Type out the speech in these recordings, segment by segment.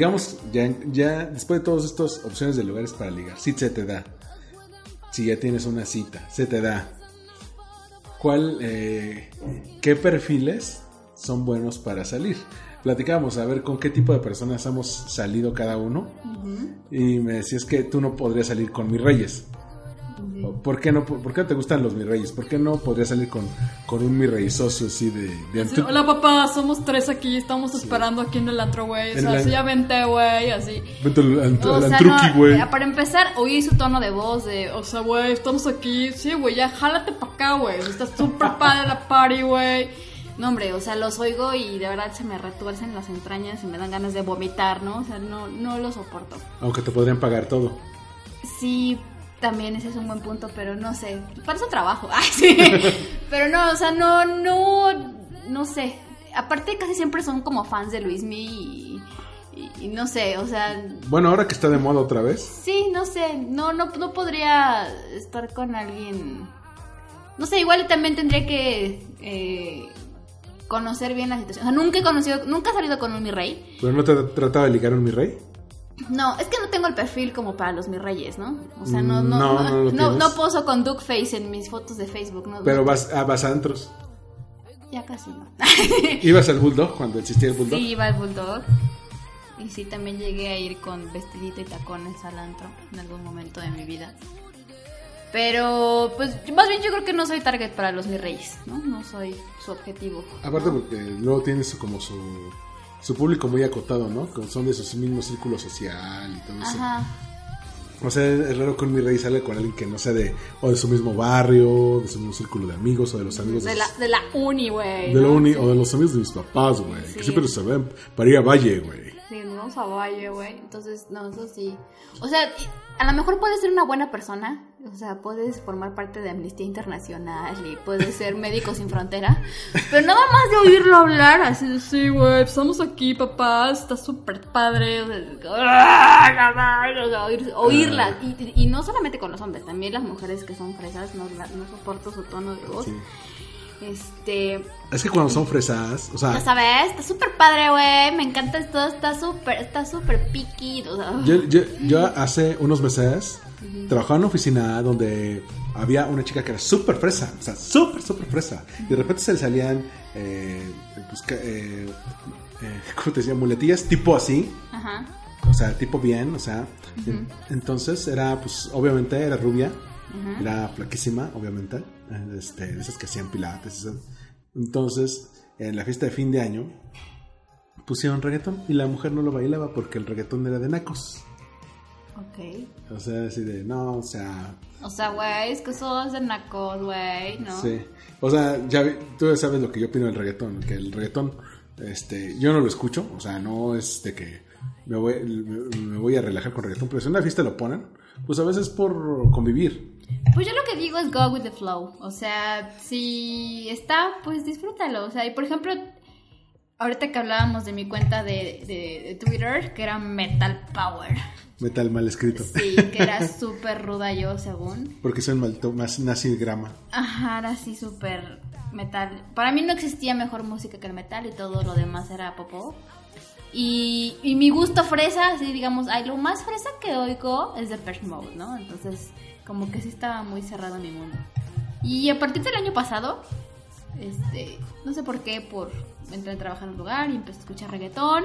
Digamos, ya, ya después de todas estas opciones de lugares para ligar, sí se te da. Si ya tienes una cita, se te da. ¿Cuál, eh, qué perfiles son buenos para salir? Platicábamos a ver con qué tipo de personas hemos salido cada uno. Y me decías que tú no podrías salir con mis reyes. ¿Por qué no, por qué no te gustan los mis reyes? ¿Por qué no podrías salir con, con un mi rey socio así de, de Sí, Hola papá, somos tres aquí, estamos esperando aquí en el antro, güey. O sea, así ya vente, güey, así. Vete al, ant- O al sea, antruqui, no, güey. eh, para empezar, oí su tono de voz de, o sea, güey, estamos aquí. Sí, güey, ya jálate pa' acá, güey. Está súper padre la party, güey. No, hombre, o sea, los oigo y de verdad se me retuercen las entrañas y me dan ganas de vomitar, ¿no? O sea, no, no lo soporto. Aunque te podrían pagar todo. Sí, también ese es un buen punto, pero no sé. Para eso trabajo. Ay, sí. pero no, o sea, no, no, no sé. Aparte casi siempre son como fans de Luismi y, y, y no sé, o sea, Bueno, ahora que está de moda otra vez. sí, no sé, no, no, no podría estar con alguien. No sé, igual también tendría que eh, conocer bien la situación. O sea, nunca he conocido, nunca he salido con un mi rey. Pero no te trataba de ligar un mi rey. No, es que no tengo el perfil como para los mis reyes, ¿no? O sea, no, no, no, no, no no, poso con Duckface en mis fotos de Facebook, ¿no? Pero vas a, vas a antros. Ya casi no. Ibas al Bulldog cuando existía el Bulldog. sí, iba al Bulldog. Y sí, también llegué a ir con vestidito y tacones al antro en algún momento de mi vida. Pero, pues, más bien yo creo que no soy target para los mis reyes, ¿no? No soy su objetivo. Aparte porque luego tienes como su, su público muy acotado, ¿no? Que Son de su mismo círculo social y todo eso. Ajá. O sea, es raro que un mi rey sale con alguien que no sea de o de su mismo barrio, de su mismo círculo de amigos o de los amigos De la, de la uni, güey. de la uni Sí. o de los amigos de mis papás, güey. Sí. Que siempre se ven para ir a Valle, güey. Sí, nos vamos a Valle, güey. Entonces, no, eso sí. O sea, a lo mejor puedes ser una buena persona. O sea, puedes formar parte de Amnistía Internacional y puedes ser Médicos Sin Frontera. Pero nada más de oírlo hablar, así de, sí, güey, estamos aquí, papá, está súper padre. O sea, sea, oír- oírla. Y, no solamente con los hombres, también las mujeres que son fresas, no, no soporto su tono de voz. Sí. Este, Es que cuando son fresas, o sea, ya sabes, está súper padre, güey. Me encanta esto, está súper, está súper piqui. O sea, Yo, yo, yo hace unos meses trabajaba en una oficina donde había una chica que era súper fresa, o sea, súper, súper fresa. Y de repente se le salían, eh, pues, eh, eh, ¿cómo te decía? Muletillas tipo así, Ajá. o sea, tipo bien, o sea. en- Entonces era, pues, obviamente era rubia, era flaquísima, obviamente, este, de esas que hacían pilates. esas. Entonces, en la fiesta de fin de año, pusieron reggaetón y la mujer no lo bailaba porque el reggaetón era de nacos. Ok. O sea, así de, no, o sea, O sea, güey, es que sos de nacos, güey, ¿no? sí. O sea, ya tú ya sabes lo que yo opino del reggaetón, que el reggaetón, este, yo no lo escucho, o sea, no es de que me voy, me, me voy a relajar con reggaetón, pero si en una fiesta lo ponen, pues a veces por convivir. Pues yo lo que digo es go with the flow. O sea, si está, pues disfrútalo. O sea, y por ejemplo, ahorita que hablábamos de mi cuenta de, de- de Twitter, que era Metal Power. Metal mal escrito. Sí, que era súper ruda yo, según. Porque soy malto, más nazi grama. Ajá, era así súper metal. Para mí no existía mejor música que el metal y todo lo demás era popó. Y, y mi gusto fresa, así digamos, ay, lo más fresa que oigo es Depeche Mode, ¿no? Entonces, como que sí estaba muy cerrado en mi mundo. Y a partir del año pasado, este, no sé por qué, por entré a trabajar en un lugar y empecé a escuchar reggaetón.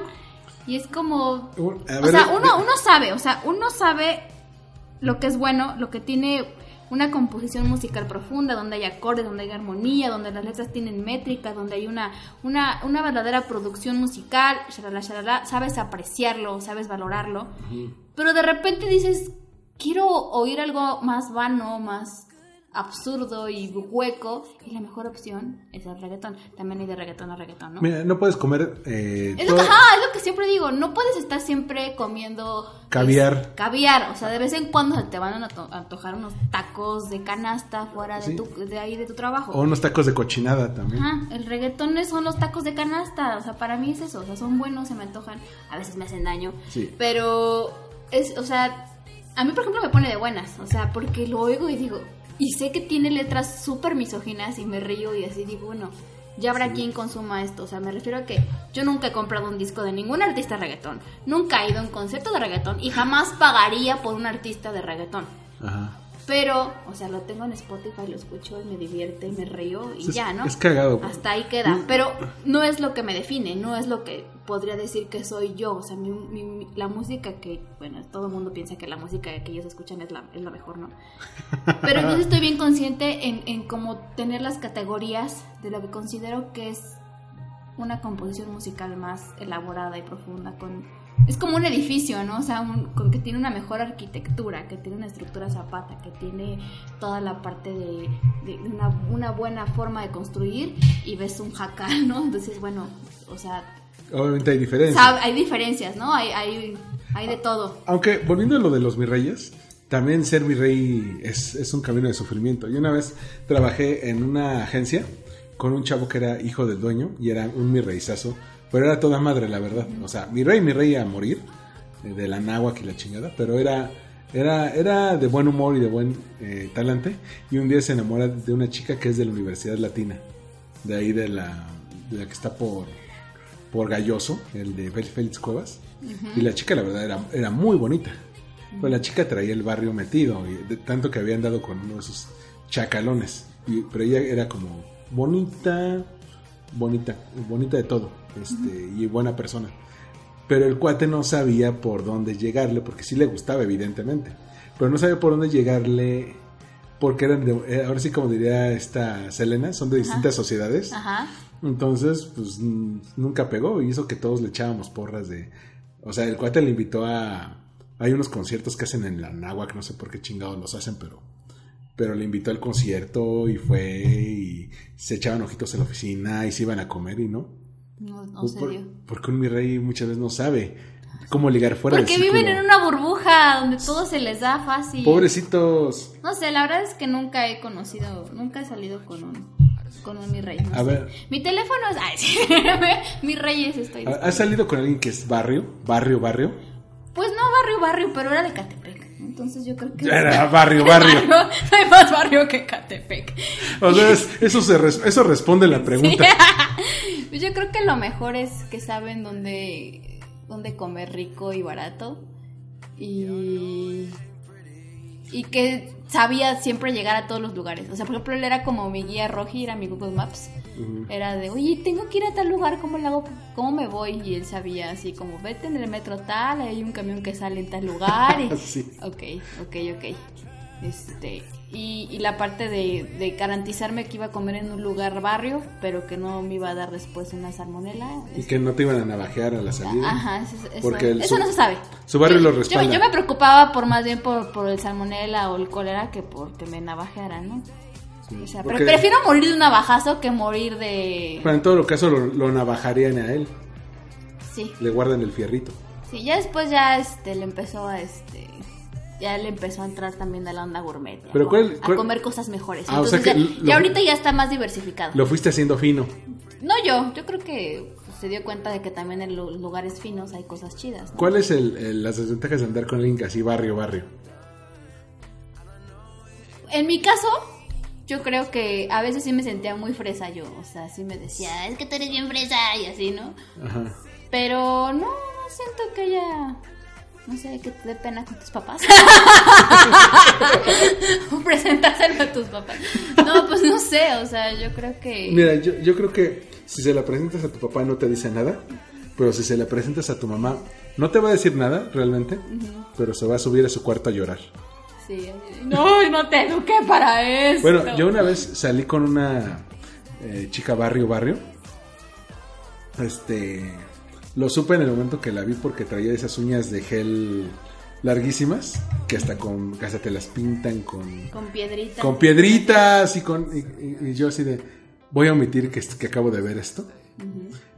Y es como, A o sea, eh, uno, uno sabe, o sea, uno sabe lo que es bueno, lo que tiene una composición musical profunda, donde hay acordes, donde hay armonía, donde las letras tienen métrica, donde hay una, una, una verdadera producción musical, shalala, shalala, sabes apreciarlo, sabes valorarlo, pero de repente dices, quiero oír algo más vano, más absurdo y hueco y la mejor opción es el reggaetón. También hay de reggaetón a reggaetón, ¿no? Mira, no puedes comer eh, Es lo, que, ajá, es lo que siempre digo, no puedes estar siempre comiendo Caviar. es- caviar, o sea, de vez en cuando te van a anto- antojar unos tacos de canasta fuera de, tu, de ahí de tu trabajo. o unos tacos de cochinada también. Ajá, el reggaetón son los tacos de canasta, o sea, para mí es eso, o sea, son buenos, se me antojan, a veces me hacen daño, Sí. pero es, o sea, a mí por ejemplo me pone de buenas, o sea, porque lo oigo y digo, y sé que tiene letras súper misóginas y me río y así digo, bueno, ya habrá quien consuma esto, o sea, me refiero a que yo nunca he comprado un disco de ningún artista reggaetón, nunca he ido a un concierto de reggaetón y jamás pagaría por un artista de reggaetón. Ajá. Pero, o sea, lo tengo en Spotify, lo escucho y me divierte y me río y Es- ya, ¿no? es cagado. Hasta ahí queda. Mm. Pero no es lo que me define, no es lo que podría decir que soy yo. O sea, mi- mi- mi- la música que, bueno, todo el mundo piensa que la música que ellos escuchan es la, es la mejor, ¿no? Pero sí estoy bien consciente en, en cómo tener las categorías de lo que considero que es una composición musical más elaborada y profunda con es como un edificio, ¿no? O sea, un- con que tiene una mejor arquitectura, que tiene una estructura zapata, que tiene toda la parte de, de una, una buena forma de construir y ves un jacal, ¿no? Entonces, bueno, o sea, Obviamente hay diferencias. hay diferencias, ¿no? Hay, hay, hay de todo. Aunque, volviendo a lo de los mis reyes, también ser mi rey es, es un camino de sufrimiento. Yo una vez trabajé en una agencia con un chavo que era hijo del dueño y era un mi reizazo, pero era toda madre, la verdad. O sea, mi rey, mi rey a morir, eh, de la náhuatl y la chingada, pero era, era, era de buen humor y de buen eh, talante. Y un día se enamora de una chica que es de la Universidad Latina, de ahí de la, de la que está por, por Galloso, el de Félix Cuevas. Y la chica, la verdad, era, era muy bonita. Pues la chica traía el barrio metido, y de tanto que habían dado con uno de esos chacalones. Y- pero ella era como bonita, bonita, bonita de todo, este, y buena persona. Pero el cuate no sabía por dónde llegarle, porque sí le gustaba, evidentemente. Pero no sabía por dónde llegarle, porque eran de, eh, ahora sí como diría esta Selena, son de distintas sociedades. Ajá. Entonces, pues nunca pegó y hizo que todos le echábamos porras de... O sea, el cuate le invitó a... Hay unos conciertos que hacen en la Náhuac, no sé por qué chingados los hacen, pero... Pero le invitó al concierto y fue y se echaban ojitos en la oficina y se iban a comer y no. No, no Pues se por- dio. porque un mi rey muchas veces no sabe cómo ligar fuera Porque del viven en una burbuja donde todo se les da fácil. Pobrecitos. No sé, la verdad es que nunca he conocido, nunca he salido con un con un mi rey. no A sé. ver. Mi teléfono es. Ay, sí. mi rey es estoy. ¿Ha- ¿Has salido con alguien que es barrio? ¿Barrio, barrio? Pues no barrio, barrio, pero era de Catepec. Entonces yo creo que. Era barrio, barrio. Hay más barrio que Catepec. O sea, es- eso, se res- eso responde la pregunta. Pues yo creo que lo mejor es que saben dónde, dónde comer rico y barato. Y. Y que sabía siempre llegar a todos los lugares. O sea, por ejemplo, él era como mi guía roji, era mi Google Maps. Era de, oye, tengo que ir a tal lugar, ¿cómo le hago? ¿Cómo me voy? Y él sabía así como, vete en el metro tal, hay un camión que sale en tal lugar. Y, Sí. Ok, ok, ok. Este, y, y la parte de, de garantizarme que iba a comer en un lugar barrio, pero que no me iba a dar después una salmonela. Y que no te iban a navajear a la salida. Ajá, eso, eso- Porque el- eso su- no se sabe. su barrio Yo- lo respalda. Yo, me preocupaba por más bien por, por el salmonela o el cólera que porque me navajearan, ¿no? O sea, pero prefiero morir de un navajazo que morir de... Pero en todo caso lo, lo navajarían a él. Sí, Le guardan el fierrito. sí, ya después ya este, le empezó a... este ya le empezó a entrar también a la onda gourmet. ya, Pero. ¿cuál- a comer cosas mejores. Ah, o sea Entonces que ya, lo- ya ahorita ya está más diversificado. Lo fuiste haciendo fino. No yo, yo creo que pues, se dio cuenta de que también en los lugares finos hay cosas chidas. ¿no? ¿Cuáles el- las desventajas de andar con alguien así barrio, barrio? En mi caso, yo creo que a veces sí me sentía muy fresa yo. O sea, sí me decía, es que tú eres bien fresa y así, ¿no? Ajá. Pero no, no siento que haya. No sé, que te dé pena con tus papás. o presentárselo a tus papás. No, pues no sé, o sea, yo creo que. Mira, yo, yo creo que si se la presentas a tu papá no te dice nada, pero si se la presentas a tu mamá no te va a decir nada realmente, pero se va a subir a su cuarto a llorar. Sí, no, no te eduqué para eso. Bueno, yo una vez salí con una eh, chica barrio, barrio. Este. Lo supe en el momento que la vi porque traía esas uñas de gel larguísimas que hasta con que hasta te las pintan con Con piedrita. con piedritas y con y, y- y yo así de voy a omitir que, que acabo de ver esto.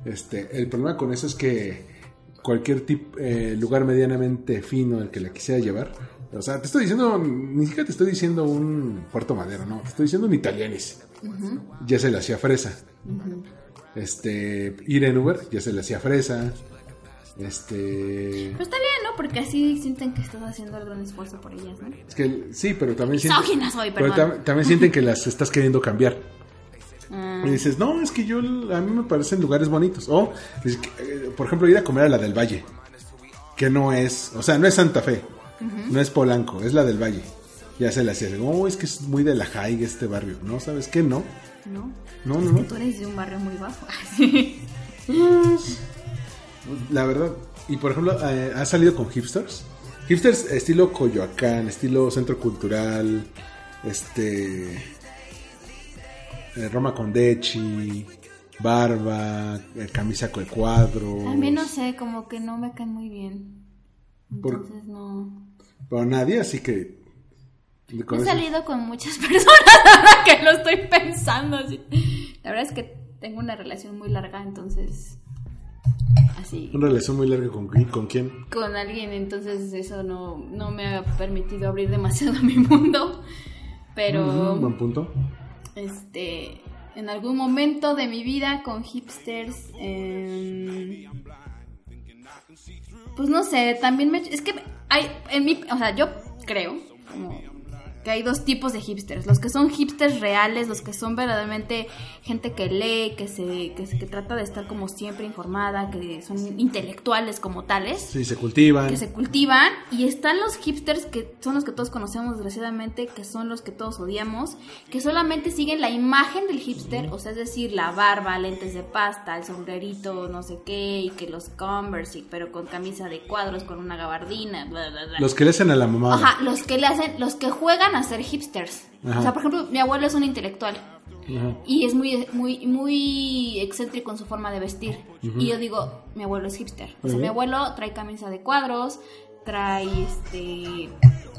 Este, el problema con eso es que cualquier tip, eh, lugar medianamente fino al que la quisiera llevar, o sea, te estoy diciendo, ni siquiera te estoy diciendo un Puerto Madero, no, te estoy diciendo un italianis. Ya se le hacía fresa. Este, ir en Uber, ya se le hacía fresa. Este, Pero está bien, ¿no? Porque así sienten que estás haciendo el gran esfuerzo por ellas, ¿no? es que sí, pero también sienten, soy, pero tam- también sienten que las estás queriendo cambiar. Ah, Y dices, no, es que yo, a mí me parecen lugares bonitos. O, es que, eh, por ejemplo, ir a comer a la del Valle, que no es, o sea, no es Santa Fe, no es Polanco, es la del Valle. Ya se la hacía, oh, es que es muy de la high este barrio. No, ¿sabes qué? No, ¿no? no, no, no. Tú eres de un barrio muy bajo. Sí. La verdad. Y por ejemplo, eh, ¿has salido con hipsters? Hipsters estilo Coyoacán, estilo Centro Cultural, este. eh, Roma Condeci, barba, eh, camisa con cuadros. Al menos sé, como que no me caen muy bien. Por- Entonces no. Pero nadie, así que. He salido con muchas personas ahora que lo estoy pensando. así. La verdad es que tengo una relación muy larga, entonces. Así. Una relación muy larga con, con quién. Con alguien, entonces eso no, no me ha permitido abrir demasiado mi mundo. Pero. Ujú, buen punto. este en algún momento de mi vida con hipsters em, pues no sé también me es que hay en mi o sea yo creo como que hay dos tipos de hipsters los que son hipsters reales los que son verdaderamente gente que lee que se que, se- que trata de estar como siempre informada que son intelectuales como tales Sí, se cultivan. que se cultivan y están los hipsters que son los que todos conocemos desgraciadamente, que son los que todos odiamos, que solamente siguen la imagen del hipster, o sea, es decir, la barba, lentes de pasta, el sombrerito, no sé qué, y que los Converse, pero con camisa de cuadros, con una gabardina, bla, bla, bla. Los que le hacen a la mamá. Ajá, los que le hacen, los que juegan a ser hipsters. Ajá. O sea, por ejemplo, mi abuelo es un intelectual Ajá. y es muy muy muy excéntrico en su forma de vestir y yo digo mi abuelo es hipster o sea mi abuelo trae camisa de cuadros trae este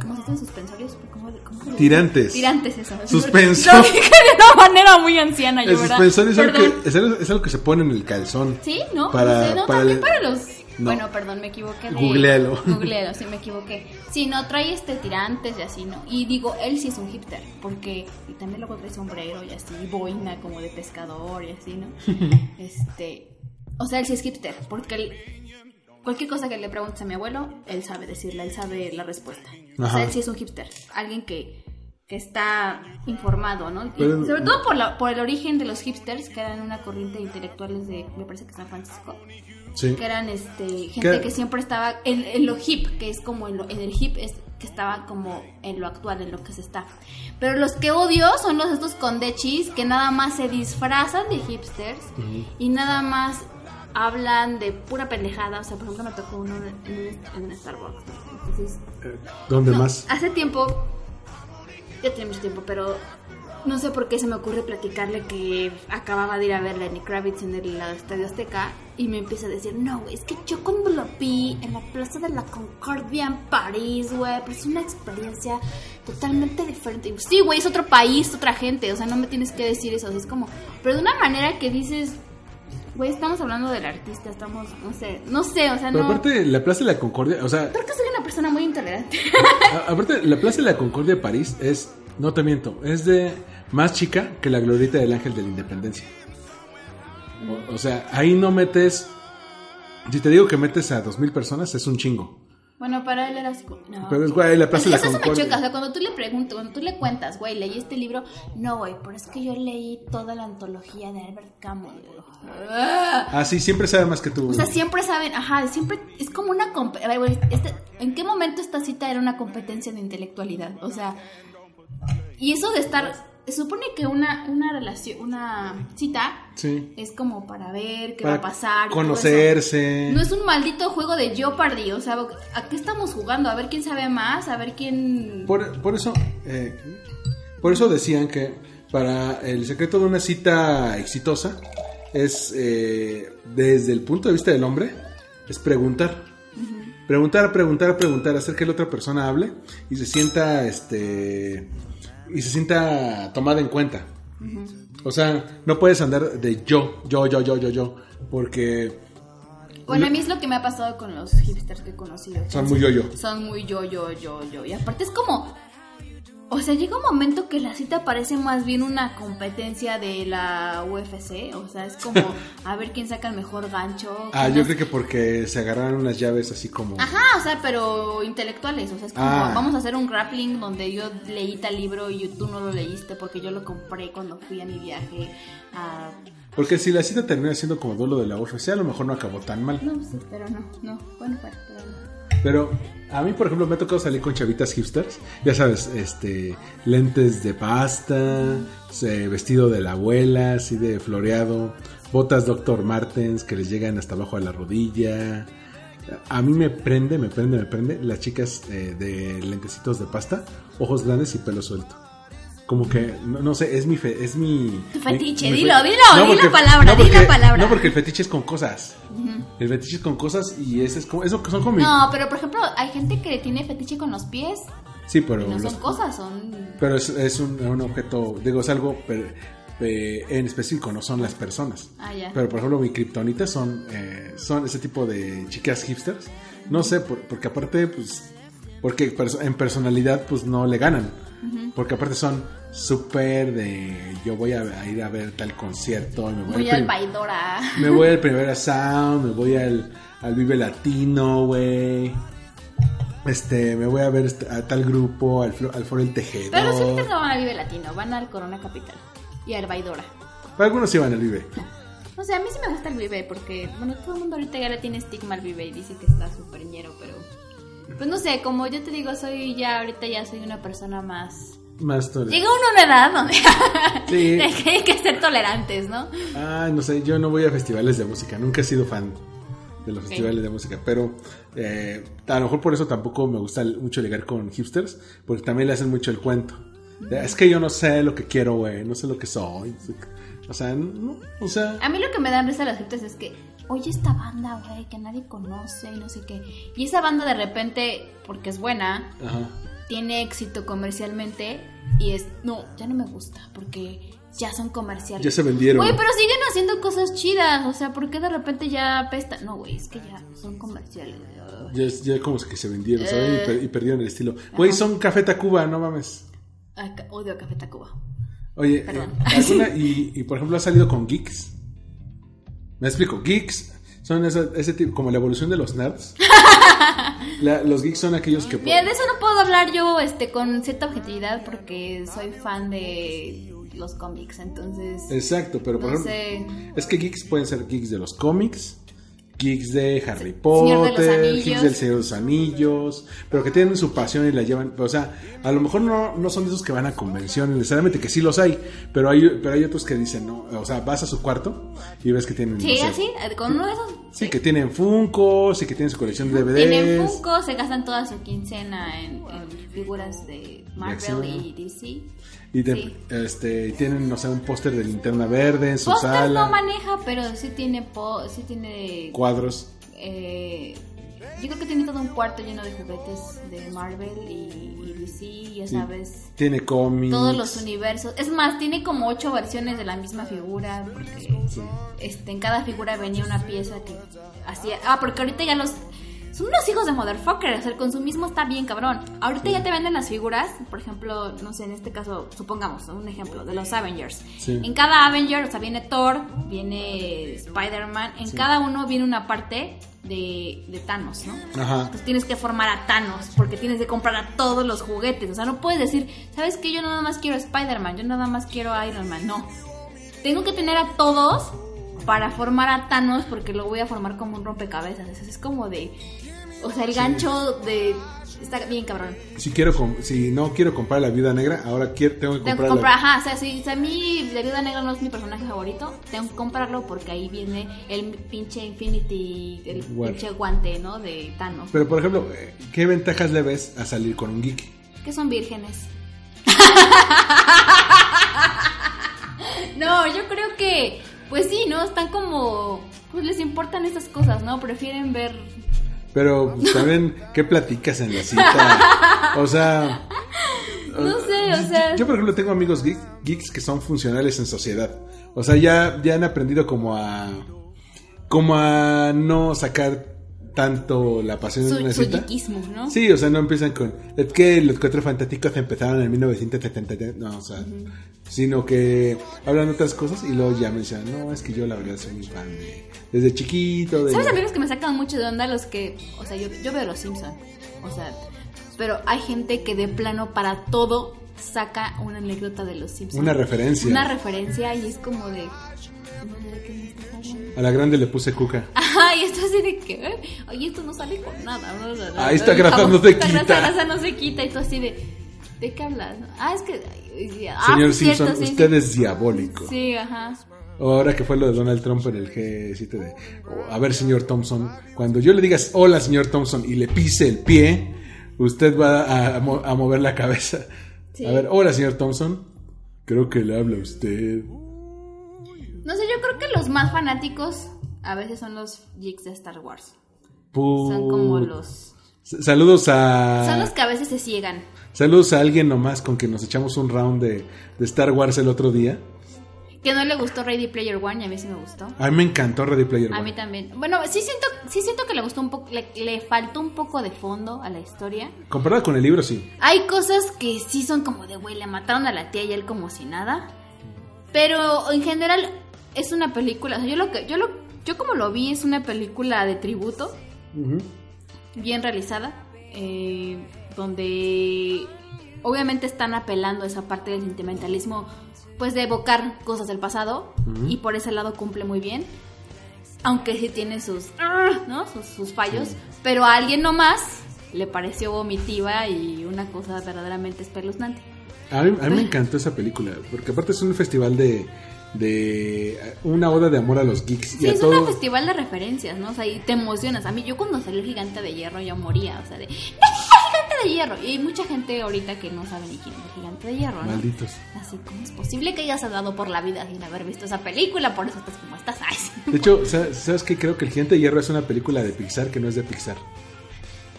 cómo se dicen suspensorios ¿Cómo, cómo se le dice? Tirantes. tirantes eso Suspensor. lo dije de una manera muy anciana yo El verdad suspensor es algo, que, es, algo, es algo que se pone en el calzón. Sí, ¿no? Para- No sé, no, para el- para los... No. Bueno, perdón, me equivoqué. De... Googlealo. Googlealo, sí, me equivoqué. Sí, no, trae este tirantes y así, ¿no? Y digo, él sí es un hipster, porque... Y también luego trae sombrero y así, boina como de pescador y así, ¿no? este... O sea, él sí es hipster, porque él... Cualquier cosa que le preguntes a mi abuelo, él sabe decirla, él sabe la respuesta. O sea, él sí es un hipster. Alguien que, que está informado, ¿no? Pero- sobre todo por, la, por el origen de los hipsters, que eran una corriente de intelectuales de, me parece que San Francisco, Sí. que eran este, gente ¿Qué? que siempre estaba en, en lo hip, que es como en, lo- en el hip, es que estaba como en lo actual, en lo que se está. Pero los que odio son los estos condechis que nada más se disfrazan de hipsters y nada más hablan de pura pendejada. O sea, por ejemplo, me tocó uno en, en, Starbucks. Entonces, ¿Dónde no, más? Hace tiempo, ya tiene mucho tiempo, pero no sé por qué se me ocurre platicarle que acababa de ir a ver a Lenny Kravitz en el Estadio Azteca y me empieza a decir, no, güey, es que yo cuando lo vi en la Plaza de la Concordia en París, güey, pues es una experiencia totalmente diferente. Y yo, sí, güey, es otro país, otra gente, o sea, no me tienes que decir eso, es como, pero de una manera que dices... Güey, estamos hablando del artista, estamos, no sé, no sé, o sea, Pero no... aparte, la Plaza de la Concordia, o sea, Creo que soy una persona muy intolerante. a- aparte, la Plaza de la Concordia de París es, no te miento, es de más chica que la glorieta del Ángel de la Independencia. O, o sea, ahí no metes, si te digo que metes a dos mil personas, es un chingo. Bueno, para él era así como, no. Pero es, güey, la Plaza de la Eso me choca, o sea, cuando tú le preguntas, cuando tú le cuentas, güey, leí este libro, no, güey, pero es que yo leí toda la antología de Albert Camus. "Ah". Sí, siempre sabe más que tú. O sea, siempre saben, ajá, siempre es como una a ver, güey, este- ¿en qué momento esta cita era una competencia de intelectualidad? O sea, y eso de estar, se supone que una, una relación, una cita Sí. es como para ver qué Para va a pasar. conocerse. No es un maldito juego de Jeopardy, o sea, ¿a qué estamos jugando? A ver quién sabe más, a ver quién... Por, por eso, eh, por eso decían que para el secreto de una cita exitosa es eh, desde el punto de vista del hombre es preguntar. preguntar, preguntar, preguntar, hacer que la otra persona hable y se sienta, este, y se sienta tomada en cuenta. O sea, no puedes andar de yo, yo, yo, yo, yo, yo, porque Bueno, a mí es lo que me ha pasado con los hipsters que he conocido. son muy yo, yo. Son muy yo, yo, yo, yo. Y aparte es como... O sea, llega un momento que la cita parece más bien una competencia de la UFC. O sea, es como a ver quién saca el mejor gancho. Ah, yo creo que porque se agarraron unas llaves así como... Ajá, o sea, pero intelectuales. O sea, es como Ah. vamos a hacer un grappling donde yo leí tal libro y tú no lo leíste porque yo lo compré cuando fui a mi viaje a... Porque si la cita termina siendo como duelo de la UFC, a lo mejor no acabó tan mal. No, sí, pero no, no. Bueno, bueno, pero no. Pero a mí, por ejemplo, me ha tocado salir con chavitas hipsters. Ya sabes, este, lentes de pasta, vestido de la abuela, así de floreado, botas Dr. Martens que les llegan hasta abajo de la rodilla. A mí me prende, me prende, me prende las chicas eh, de lentecitos de pasta, ojos grandes y pelo suelto. Como que, no, no sé, es mi fe, es mi... Tu fetiche, mi- mi dilo, dilo, di la palabra, di la palabra. No, porque el fetiche es con cosas. El fetiche es con cosas y ese es como, eso son como... No, pero por ejemplo, hay gente que tiene fetiche con los pies. Sí, pero... Y no los- son cosas, son... Pero es, es un, un objeto, digo, es algo per- eh, en específico, no son las personas. Ah, ya. Pero por ejemplo, mi kriptonita son, eh, son ese tipo de chicas hipsters. No sé, por- porque aparte, pues, porque en personalidad, pues no le ganan. Porque aparte son súper de, yo voy a, ir a ver tal concierto. Me voy, al Baidora. me voy al Primera Sound, me voy al, al Vive Latino, güey. Este, me voy a ver este- a tal grupo, al, al Foro El Tejedor. Pero los hipsters no van al Vive Latino, van al Corona Capital. Y al Baidora. Algunos iban al Vive. No sé, a mí sí me gusta el Vive porque, bueno, todo el mundo ahorita ya le tiene estigma al Vive y dice que está súper ñero, pero... Pues no sé, como yo te digo, soy ya, ahorita ya soy una persona más... Más tole- Llega uno a una edad donde Sí. hay que ser tolerantes, ¿no? Ay, no sé, yo no voy a festivales de música, nunca he sido fan de los festivales de música, pero eh, a lo mejor por eso tampoco me gusta mucho ligar con hipsters, porque también le hacen mucho el cuento. Es que yo no sé lo que quiero, güey, no sé lo que soy. O sea, no, o sea, A mí lo que me dan risa de las hipsters es que, oye, esta banda, güey, que nadie conoce y no sé qué. Y esa banda de repente, porque es buena, ajá. tiene éxito comercialmente y es, no, ya no me gusta porque ya son comerciales. Ya se vendieron. Güey, pero siguen haciendo cosas chidas, o sea, ¿por qué de repente ya apesta? No, güey, es que ya son comerciales. Ya, ya como que se vendieron, ¿saben? Y, Eh. per- y perdieron el estilo. Güey, son Café Tacuba, no mames. Ay, odio Café Tacuba. Oye, eh, ¿alguna- y, y, por ejemplo, ha salido con geeks. Me explico, geeks son esa- ese tipo, como la evolución de los nerds. La- los geeks son aquellos que... Bien, de eso no puedo hablar yo este con cierta objetividad porque soy fan de los cómics, entonces Exacto, pero por no ejemplo, sé. es que geeks pueden ser geeks de los cómics, geeks de Harry de Potter, Anillos. geeks del Señor de los Anillos, pero que tienen su pasión y la llevan, o sea, a lo mejor no, no son de esos que van a convenciones, necesariamente que sí los hay, pero hay, pero hay otros que dicen, no, o sea, vas a su cuarto y ves que tienen... Sí, no así, eh, con uno de esos. Sí, que tienen Funkos y que tienen su colección de DVDs. Tienen Funko, se gastan toda su quincena en, en figuras de Marvel y DC. Y Sí. este, tienen, no sé, un póster de linterna verde en su Póster sala. no maneja, pero sí tiene po sí tiene cuadros. eh, yo creo que tiene todo un cuarto lleno de juguetes de Marvel y, y DC, ya sabes. Tiene cómics. Todos los universos. Es más, tiene como ocho versiones de la misma figura. Porque este, en cada figura venía una pieza que hacía. Ah, porque ahorita ya los. Son unos hijos de motherfucker. O sea, el consumismo está bien cabrón. Ahorita ya te venden las figuras. Por ejemplo, no sé, en este caso, supongamos, un ejemplo, de los Avengers. Sí. En cada Avenger, o sea, viene Thor, viene Spider-Man. En cada uno viene una parte de, de Thanos, ¿no? Ajá. Entonces tienes que formar a Thanos porque tienes que comprar a todos los juguetes. O sea, no puedes decir, ¿sabes qué? Yo nada más quiero Spider-Man, yo nada más quiero Iron Man. No. Tengo que tener a todos para formar a Thanos porque lo voy a formar como un rompecabezas. Es como de. O sea, el gancho de. Está bien cabrón. Si quiero si no quiero comprar la viuda negra, ahora quiero, tengo que Tengo comprar, que comprar, la- ajá, o sea, si, si a mí la Viuda Negra no es mi personaje favorito, tengo que comprarlo porque ahí viene el pinche Infinity, el War. pinche guante, ¿no? De Thanos. Pero por ejemplo, eh, ¿qué ventajas le ves a salir con un geek? que son vírgenes. no, yo creo que, pues sí, ¿no? Están como, pues les importan esas cosas, ¿no? Prefieren ver... Pero pues, también, ¿qué platicas en la cita? O sea... No sé, o sea- Yo, por ejemplo, tengo amigos geek- geeks que son funcionales en sociedad. O sea, ya, ya han aprendido como a... Como a no sacar tanto la pasión Su, una cita. ¿no? Sí, o sea, no empiezan con... Es que los cuatro fantásticos empezaron en 1970. No, o sea... Sino que hablan de otras cosas y luego ya me dicen, no, es que yo la verdad soy muy fan de... Desde chiquito, de... ¿Sabes amigos que me sacan mucho de onda los que, o sea, yo, yo veo los Simpsons, o sea, pero hay gente que de plano para todo saca una anécdota de los Simpsons. Una referencia. Una referencia y es como de... no. A la grande le puse cuca. Ajá, y esto así de que, oye, esto no sale con nada. bla, bla, Ah, esta grasa no se quita. grasa- grasa no se quita y tú así de, ¿de qué hablas? Ah, es que... ah, Señor cierto, Simpson, sí. usted es diabólico. Sí, ajá. O ahora que fue lo de Donald Trump en el G7 de... a ver, señor Thompson, cuando yo le digas hola, señor Thompson, y le pise el pie, usted va a, a mo- a mover la cabeza. Sí. A ver, hola, señor Thompson. Creo que le habla usted. No sé, yo creo que los más fanáticos a veces son los geeks de Star Wars. Son como los... Saludos a... Son los que a veces se ciegan. Saludos a alguien nomás con que nos echamos un round de, de Star Wars el otro día. Que no le gustó Ready Player One y a mí sí me gustó. A mí me encantó Ready Player A One. mí también. Bueno, sí siento, sí siento que le gustó un poco, le, le faltó un poco de fondo a la historia. Comparado con el libro, sí. Hay cosas que sí son como de, güey, le mataron a la tía y él como si nada. Pero en general es una película, o sea, yo lo que, yo lo, yo como lo vi es una película de tributo, bien realizada, eh, donde obviamente están apelando a esa parte del sentimentalismo, pues de evocar cosas del pasado y por ese lado cumple muy bien. Aunque sí tiene sus, ¿no? sus, sus fallos, pero a alguien nomás le pareció vomitiva y una cosa verdaderamente espeluznante. A mí, a mí me encantó esa película, porque aparte es un festival de, de una oda de amor a los geeks y Sí, a es todo. un festival de referencias, ¿no? O sea, y te emocionas. A mí, yo cuando salió el gigante de hierro, yo moría, o sea, de ¡No, gigante de hierro! Y hay mucha gente ahorita que no sabe ni quién es el gigante de hierro, ¿no? Malditos. Así como es posible que hayas dado por la vida sin haber visto esa película, por eso estás como estás. Ay, sí. De hecho, sa- ¿sabes qué? Creo que El Gigante de Hierro es una película de Pixar que no es de Pixar.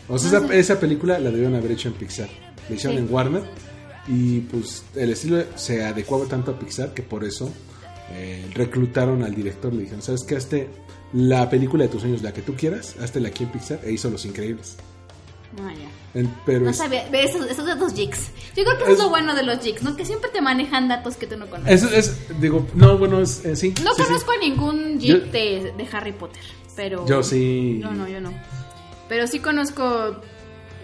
O sea, esa, esa película la debieron haber hecho en Pixar. La hicieron Sí. en Warner y pues el estilo se adecuaba tanto a Pixar que por eso eh, reclutaron al director. Le dijeron, ¿sabes qué? Hazte la película de tus sueños, la que tú quieras, hazte aquí en Pixar e hizo Los Increíbles. No, ya. Pero No es- sabía, esos, esos de los jigs. Yo creo que eso es Es- lo bueno de los jigs, ¿no? Que siempre te manejan datos que tú no conoces. es, es- digo, no, bueno, es, eh, sí. No sí, sí. conozco a ningún jig de, de Harry Potter, pero... Yo sí. No, no, yo no. Pero sí conozco,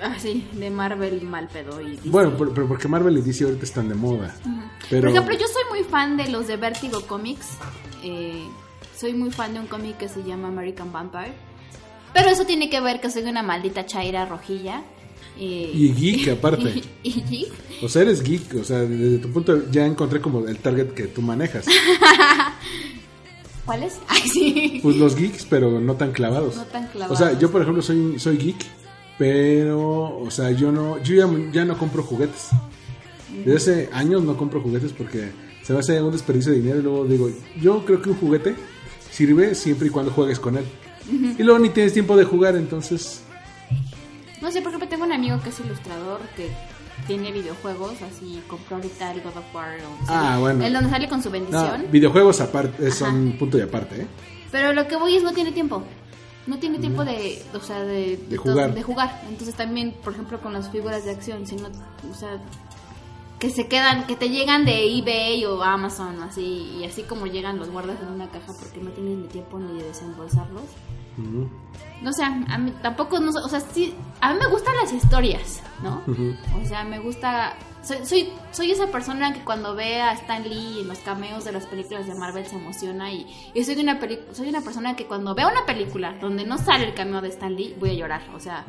ah, sí, de Marvel y mal pedo y Disney. Bueno, pero, pero porque Marvel y DC ahorita están de moda. Pero, Por ejemplo, yo soy muy fan de los de Vertigo Comics. Eh, soy muy fan de un cómic que se llama American Vampire. Pero eso tiene que ver que soy una maldita chaira rojilla. Y geek, aparte. y, y geek. O sea, eres geek, o sea, desde tu punto ya encontré como el target que tú manejas. ¿Cuál es? Ay, sí. Pues los geeks, pero no tan clavados. No tan O clavados. sea, yo por ejemplo soy, soy geek, pero, o sea, yo no, yo ya, ya no compro juguetes. Desde hace años no compro juguetes porque se me hace un desperdicio de dinero y luego digo, yo creo que un juguete sirve siempre y cuando juegues con él. Y luego ni tienes tiempo de jugar, entonces... No sé, por ejemplo, tengo un amigo que es ilustrador que tiene videojuegos, así compró ahorita el God of War. o- Ah, bueno. El donde sale con su No, bendición. videojuegos aparte, son punto y aparte, ¿eh? Pero lo que voy es no tiene tiempo. No tiene tiempo de, o sea, de, De jugar. de jugar. Entonces también, por ejemplo, con las figuras de acción, si no, o sea, que se quedan, que te llegan de eBay o Amazon, así, y así como llegan los guardas en una caja porque no tienes ni tiempo ni de desembolsarlos. No sé, a mí tampoco, no, o sea, sí, a mí me gustan las historias, ¿no? O sea, me gusta, soy, soy, soy esa persona que cuando ve a Stan Lee en los cameos de las películas de Marvel se emociona y, y soy, una peli- soy una persona que cuando veo una película donde no sale el cameo de Stan Lee voy a llorar, o sea,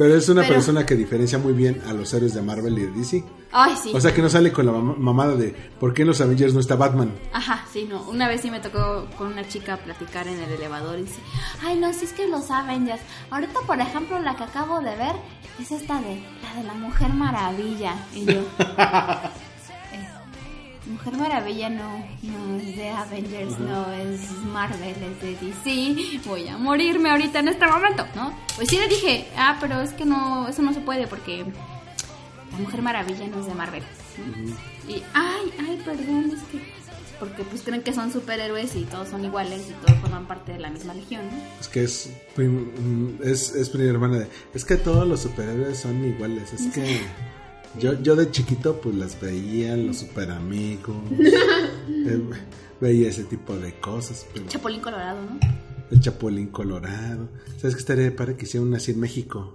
Pero es una Pero- persona que diferencia muy bien a los héroes de Marvel y de DC. ay sí. O sea, que no sale con la mam- mamada de ¿por qué en los Avengers no está Batman? Ajá, sí, no. Una vez sí me tocó con una chica platicar en el elevador y dice, ay, no, si es que los Avengers. Ahorita, por ejemplo, la que acabo de ver es esta de la de la Mujer Maravilla. Y yo, "Eh, Mujer Maravilla no, no es de Avengers, no es Marvel, es de DC. Voy a morirme ahorita en este momento, ¿no? Pues sí le dije, ah, pero es que no, eso no se puede porque la Mujer Maravilla no es de Marvel. Y, ay, ay, perdón, es que. Porque pues creen que son superhéroes y todos son iguales y todos forman parte de la misma legión, ¿no? Es que es, prim- es, es prima hermana de... Es que todos los superhéroes son iguales. Es que yo, yo de chiquito pues las veía, los super amigos. eh, veía ese tipo de cosas. Pero Chapulín Colorado, ¿no? el Chapulín Colorado. ¿Sabes qué estaría para que hicieran una así en México?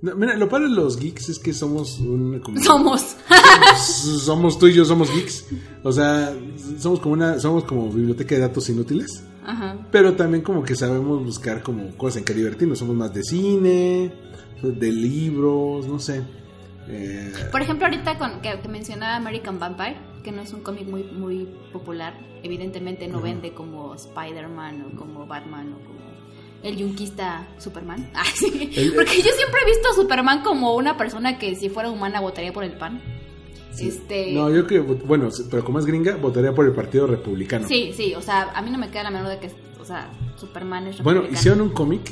No, mira, lo padre de los geeks es que somos un... como- Somos. somos tú y yo somos geeks. O sea, somos como una... Somos como biblioteca de datos inútiles. Ajá. Pero también como que sabemos buscar como cosas en que divertirnos. Somos más de cine, de libros, no sé. Eh, Por ejemplo, ahorita con, que, que mencionaba American Vampire, que no es un cómic muy, muy popular, evidentemente no vende como Spider-Man o como Batman o como el yunquista Superman. Ah, sí. El- Porque yo siempre he visto a Superman como una persona que si fuera humana votaría por el pan. Este... no, yo creo que, bueno, pero como es gringa, votaría por el Partido Republicano. Sí, sí, o sea, a mí no me queda la menor de que, o sea, Superman es Bueno, republicano. hicieron un cómic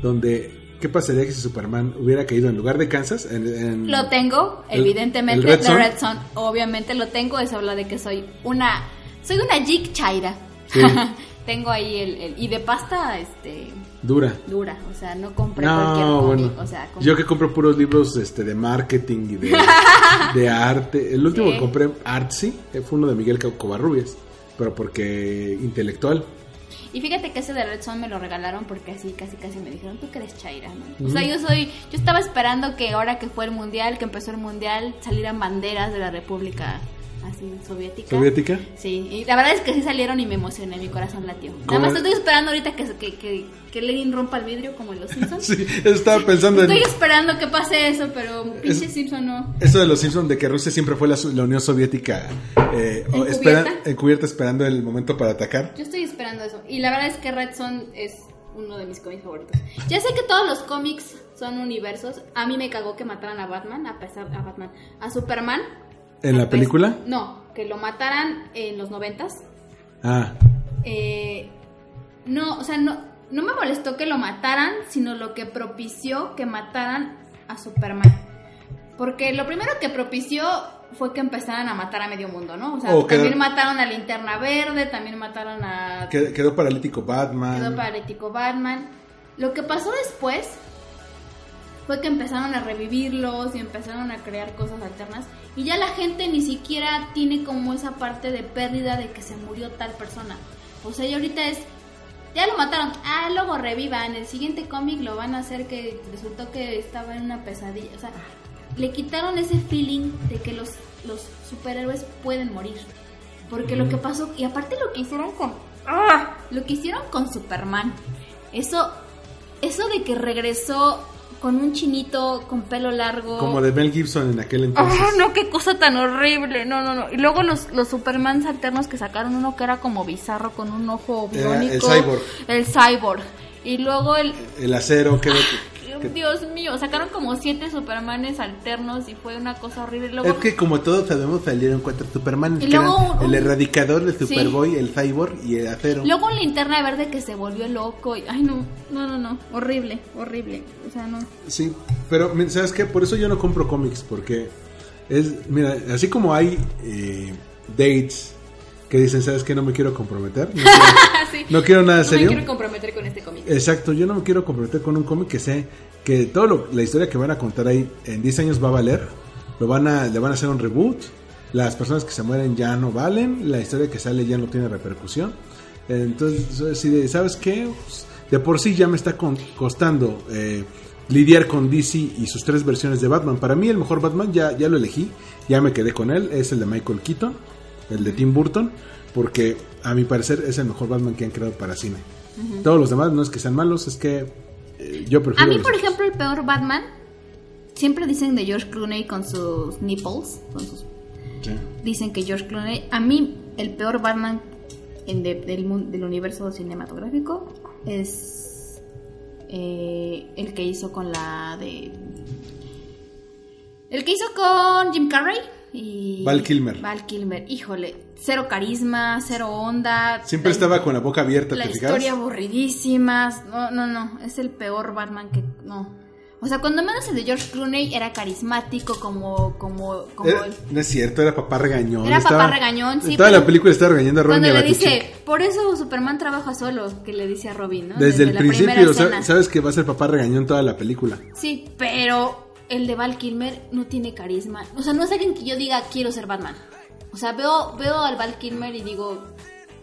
donde, ¿qué pasaría que si Superman hubiera caído en lugar de Kansas? En, en- Lo tengo, El- evidentemente, el Red Son. Red Son, obviamente lo tengo, eso habla de que soy una, soy una geek chaira. Sí. tengo ahí el, el- y de pasta, este, Dura. dura, o sea, no compré No, bueno. o sea, compré- Yo que compro puros libros este, de marketing y de, de arte. El último Sí. que compré, Artsy, fue uno de Miguel Co- Covarrubias. Pero porque intelectual. Y fíjate que ese de Red Son me lo regalaron porque así casi casi me dijeron, tú que eres Chaira, ¿no? O sea, yo soy, yo estaba esperando que ahora que fue el mundial, que empezó el mundial, salieran banderas de la República así soviética. ¿Soviética? Sí, y la verdad es que sí salieron y me emocioné, mi corazón latió. Nada más estoy esperando ahorita que, que, que, que Lenin rompa el vidrio como en los Simpsons. Sí, estaba pensando en. Estoy esperando que pase eso, pero pinche Es- Simpson no. Eso de los Simpsons de que Rusia siempre fue la, la Unión Soviética eh, ¿Encubierta? espera- encubierta esperando el momento para atacar. Yo estoy esperando eso. Y la verdad es que Red Son es uno de mis cómics favoritos. Ya sé que todos los cómics son universos. A mí me cagó que mataran a Batman, a pesar a Batman, a Superman. ¿En la película? No, que lo mataran en los noventas. Ah, Eh, no, o sea, no, no me molestó que lo mataran, sino lo que propició que mataran a Superman. Porque lo primero que propició fue que empezaran a matar a medio mundo, ¿no? O sea, también mataron a Linterna Verde, también mataron a... qued- quedó paralítico Batman. Quedó paralítico Batman. Lo que pasó después fue que empezaron a revivirlos y empezaron a crear cosas alternas. Y ya la gente ni siquiera tiene como esa parte de pérdida de que se murió tal persona. O sea, y ahorita es. Ya lo mataron. Ah, luego revivan. El siguiente cómic lo van a hacer que resultó que estaba en una pesadilla. O sea, le quitaron ese feeling de que los, los superhéroes pueden morir. Porque lo que pasó, y aparte lo que hicieron con. ¡Ah! Lo que hicieron con Superman. Eso. Eso de que regresó con un chinito con pelo largo. Como de Mel Gibson en aquel entonces. ¡Ah, no! ¡Qué cosa tan horrible! No, no, no. Y luego los, los Supermans alternos que sacaron uno que era como bizarro con un ojo Era el biónico. cyborg. El cyborg. Y luego el. El acero, que, que- Dios mío, sacaron como siete Supermanes alternos y fue una cosa horrible. Luego, es que como todos sabemos salieron cuatro Superman. Y que luego el erradicador, el Sí. Superboy, el Cyborg y el acero. luego un linterna verde que se volvió loco. Y, ay, no, no, no, no. Horrible, horrible. O sea, no. Sí, pero ¿sabes qué? Por eso yo no compro cómics, porque es, mira, así como hay eh, dates que dicen, ¿sabes qué? No me quiero comprometer. No quiero, Sí. no quiero nada No me serio. quiero comprometer con este cómic. Exacto, yo no me quiero comprometer con un cómic que sé que todo lo- la historia que van a contar ahí en 10 años va a valer. Lo van a, le van a hacer un reboot. Las personas que se mueren ya no valen. La historia que sale ya no tiene repercusión. Entonces, si de, ¿sabes qué? Pues, de por sí ya me está con- costando eh, lidiar con DC y sus tres versiones de Batman. Para mí el mejor Batman ya, ya lo elegí. Ya me quedé con él. Es el de Michael Keaton. El de Tim Burton. Porque a mi parecer es el mejor Batman que han creado para cine. Todos los demás no es que sean malos, es que eh, yo prefiero. A mí, los por otros. ejemplo, el peor Batman. Siempre dicen de George Clooney con sus nipples. Con sus, Sí. dicen que George Clooney. A mí, el peor Batman en de- del, mun- del universo cinematográfico es eh, el que hizo con la de. El que hizo con Jim Carrey. Y... Val Kilmer. Val Kilmer, híjole, cero carisma, cero onda. Siempre La- estaba con la boca abierta, La ¿te fijas? historia aburridísima. No, no, no. Es el peor Batman que. No. O sea, cuando menos el de George Clooney era carismático, como. como, como Era- el- no es cierto, era papá regañón. Era papá regañón, sí, Toda la película estaba regañando a Robin Cuando le dice, por eso Superman trabaja solo, que le dice a Robin, ¿no? Desde, el la principio, sabes que va a ser papá regañón toda la película. Sí, pero el de Val Kilmer no tiene carisma. O sea, no es alguien que yo diga quiero ser Batman. O sea, veo, veo al Val Kilmer y digo,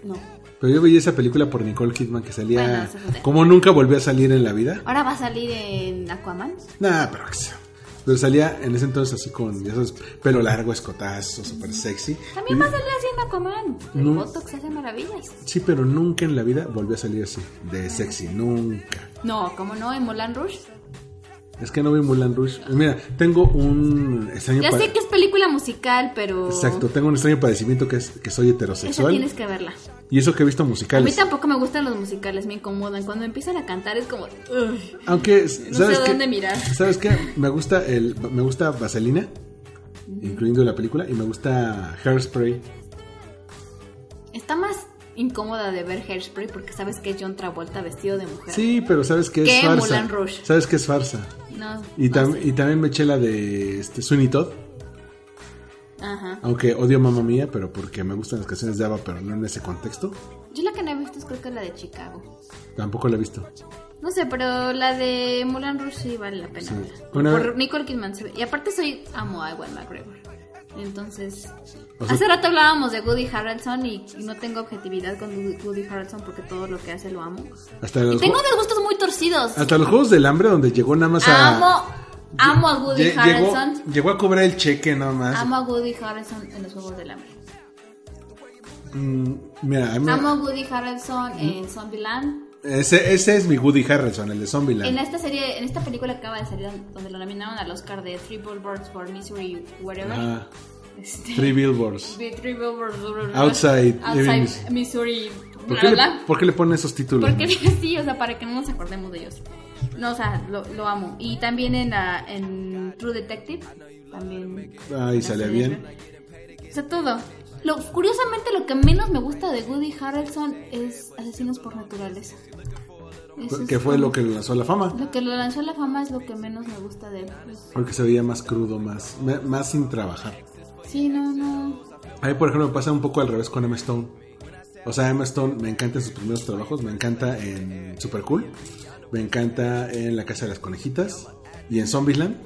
no. Pero yo veía esa película por Nicole Kidman que salía Bueno, como nunca volvió a salir en la vida. Ahora va a salir en Aquaman. Nah, pero, pero salía en ese entonces así con sabes, pelo largo, escotazo, súper sexy. También va a salir así en Aquaman. El No. Botox hace maravillas. Sí, pero nunca en la vida volvió a salir así, de sexy, nunca. No, ¿cómo no? En Moulin Rouge. Es que no vi Mulan Rouge. Mira, tengo un extraño Ya sé que es película musical, pero. Exacto, tengo un extraño padecimiento que es que soy Esa heterosexual. tienes que verla. Y eso que he visto A mí musicales. tampoco me gustan los musicales, me incomodan. Cuando empiezan a cantar es como. Aunque, No ¿sabes sé qué? dónde mirar. ¿Sabes qué? Me gusta el me gusta Vaselina, incluyendo la película, y me gusta Hairspray. Está más incómoda de ver Hairspray porque sabes que es John Travolta vestido de mujer. Sí, pero ¿sabes qué es ¿Qué? farsa? Moulin Rouge. ¿Sabes qué es farsa? No. Y, no sé. y también me eché la de este, Sweeney Todd, Ajá. aunque odio Mamma Mía, pero porque me gustan las canciones de ABBA, pero no en ese contexto. Yo la que no he visto es creo que la de Chicago. Tampoco la he visto. No sé, pero la de Moulin Rouge sí vale la pena. Sí. Una Por Nicole Kidman. Y aparte soy amo a Ewan McGregor. Entonces, O sea- hace rato hablábamos de Woody Harrelson y no tengo objetividad con Woody- Harrelson porque todo lo que hace lo amo. Hasta Y tengo unos gustos muy torcidos. hasta los Juegos del Hambre, donde llegó nada más a... Amo, amo a Woody Lle- llegó, Harrelson. llegó a cobrar el cheque nada más. Amo a Woody Harrelson en los Juegos del Hambre. Mm, mira, mí- Amo a Woody Harrelson en Zombieland. Ese, ese es mi Woody Harrelson, el de Zombieland. En esta serie, en esta película que acaba de salir, donde lo nominaron al Oscar de Three Billboards for Misery, whatever. Ajá. Este, Three Billboards. Three Billboards Outside Outside Missouri. ¿Por qué, le, por qué le ponen esos títulos? Porque sí, o sea, para que no nos acordemos de ellos. No, o sea, lo, lo amo. Y también en, la, en True Detective. También. Sale serie. bien. O sea, todo. Lo, curiosamente, lo que menos me gusta de Woody Harrelson es Asesinos por Naturaleza. Eso es Que fue lo que le lanzó a la fama. Lo que lo lanzó a la fama es lo que menos me gusta de él. Porque se veía más crudo, más, más sin trabajar. sí, no, no. A mí, por ejemplo, me pasa un poco al revés con Emma Stone. O sea, Emma Stone me encanta en sus primeros trabajos, me encanta en Super Cool, me encanta en La Casa de las Conejitas y en Zombieland.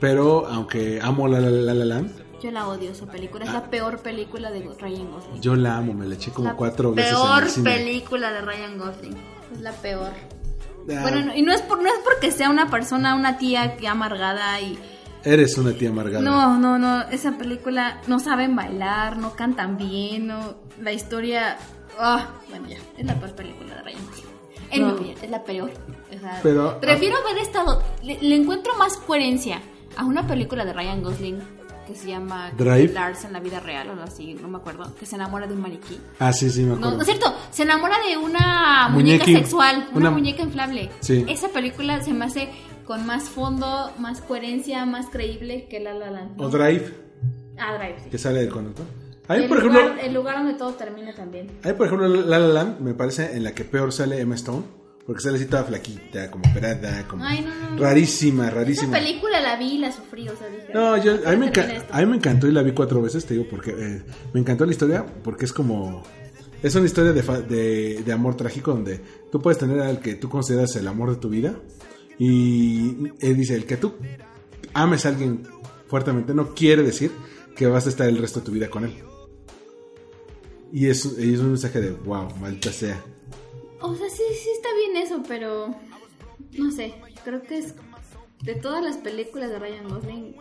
Pero aunque amo La La La, La Land, Yo la odio esa película. Es la peor película de Ryan Gosling. yo la amo, me la eché como la cuatro veces en peor el cine. película de Ryan Gosling. Es la peor. Ah, Bueno, no- y no es, por, no es porque sea una persona, una tía que amargada y... Eres una tía amargada. No, no, no. Esa película no saben bailar, no cantan bien, no... La historia... Ah, bueno, ya. Es la peor película de Ryan Gosling. En No. mi opinión, es la peor. O sea, Pero- prefiero ver estado... Le, le encuentro más coherencia a una película de Ryan Gosling que se llama Drive. Lars en la vida real o algo así, no me acuerdo, que se enamora de un maniquí. Ah, sí, sí, me No, acuerdo. no es cierto, se enamora de una muñeca Muñequi- sexual, una, una- muñeca inflable. Sí. Esa película se me hace con más fondo, más coherencia, más creíble que La La Land. O Drive, Ah, Drive, sí. que sale del conector. A mí, el, por ejemplo, lugar, el lugar donde todo termina también. a mí, por ejemplo, La La Land me parece en la que peor sale Emma Stone. Porque sale así toda flaquita, como operada, como Ay, no, no. rarísima, Esa rarísima. película la vi y la sufrí, o sea, dije... No, yo, a, mí me encantó y la vi cuatro veces, te digo, porque eh, me encantó la historia, porque es como... Es una historia de, fa- de, de amor trágico donde tú puedes tener al que tú consideras el amor de tu vida y él dice, el que tú ames a alguien fuertemente no quiere decir que vas a estar el resto de tu vida con él. Y es, y es un mensaje de, wow, maldita sea. O sea, sí, sí está bien eso, pero... No sé, creo que es... De todas las películas de Ryan Gosling...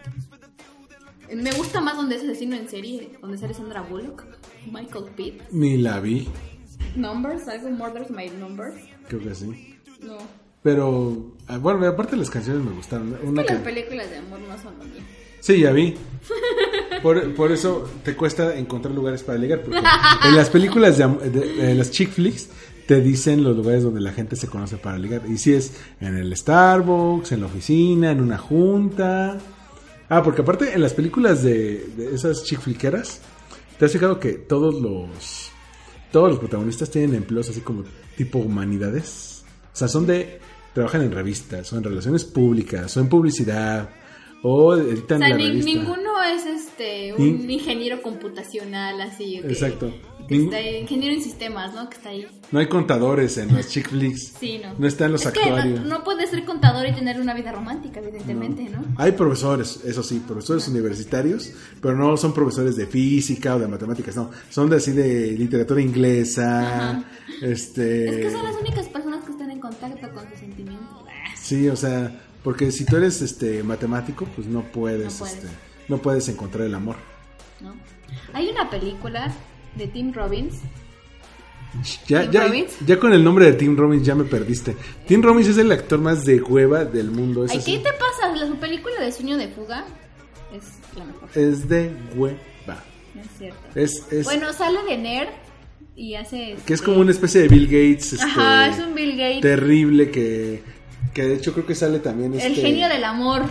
Me gusta más donde es asesino en serie, donde sale Sandra Bullock, Michael Pitt. Ni la vi, Numbers, algo Murders My Numbers. creo que sí. No. Pero, ah, bueno, aparte las canciones me gustaron. Una Que las películas de amor no son lo mío. Sí, ya vi. Por, por eso te cuesta encontrar lugares para ligar. Porque en las películas de, am- de- de las chick flicks te dicen los lugares donde la gente se conoce para ligar. Y si es en el Starbucks, en la oficina, en una junta, Ah, porque aparte en las películas de, de esas chick flickeras, ¿te has fijado que todos los todos los protagonistas tienen empleos así como tipo humanidades? O sea, son de trabajan en revistas, o en relaciones públicas, o en publicidad, o editan O sea, la ni- revista. Es este un Ni- ingeniero computacional así. que- Exacto. que está ahí, ingeniero en sistemas, ¿no? Que está ahí. No hay contadores en las chick flicks. Sí, no. No están los es actuarios. Que no, no puedes ser contador y tener una vida romántica, evidentemente, ¿no? Hay profesores, eso sí, profesores universitarios, pero no son profesores de física o de matemáticas, no. Son de así de literatura inglesa, este... Es que son las únicas personas que están en contacto con sus sentimientos. Sí, o sea, porque si tú eres este matemático, pues no puedes, No puedes. este, no puedes encontrar el amor. ¿no? Hay una película de Tim Robbins. Ya, ¿Tim ya, Robbins? ya con el nombre de Tim Robbins ya me perdiste. Tim Robbins es el actor más de hueva del mundo. Es, Ay, así. ¿Qué te pasa? La su película de Sueño de Fuga es la mejor. es de hueva. No es cierto. Es, es, Bueno, sale de nerd y hace... que es este- como una especie de Bill Gates. Este, Ajá, es un Bill Gates. terrible que, que de hecho creo que sale también este... El genio del amor.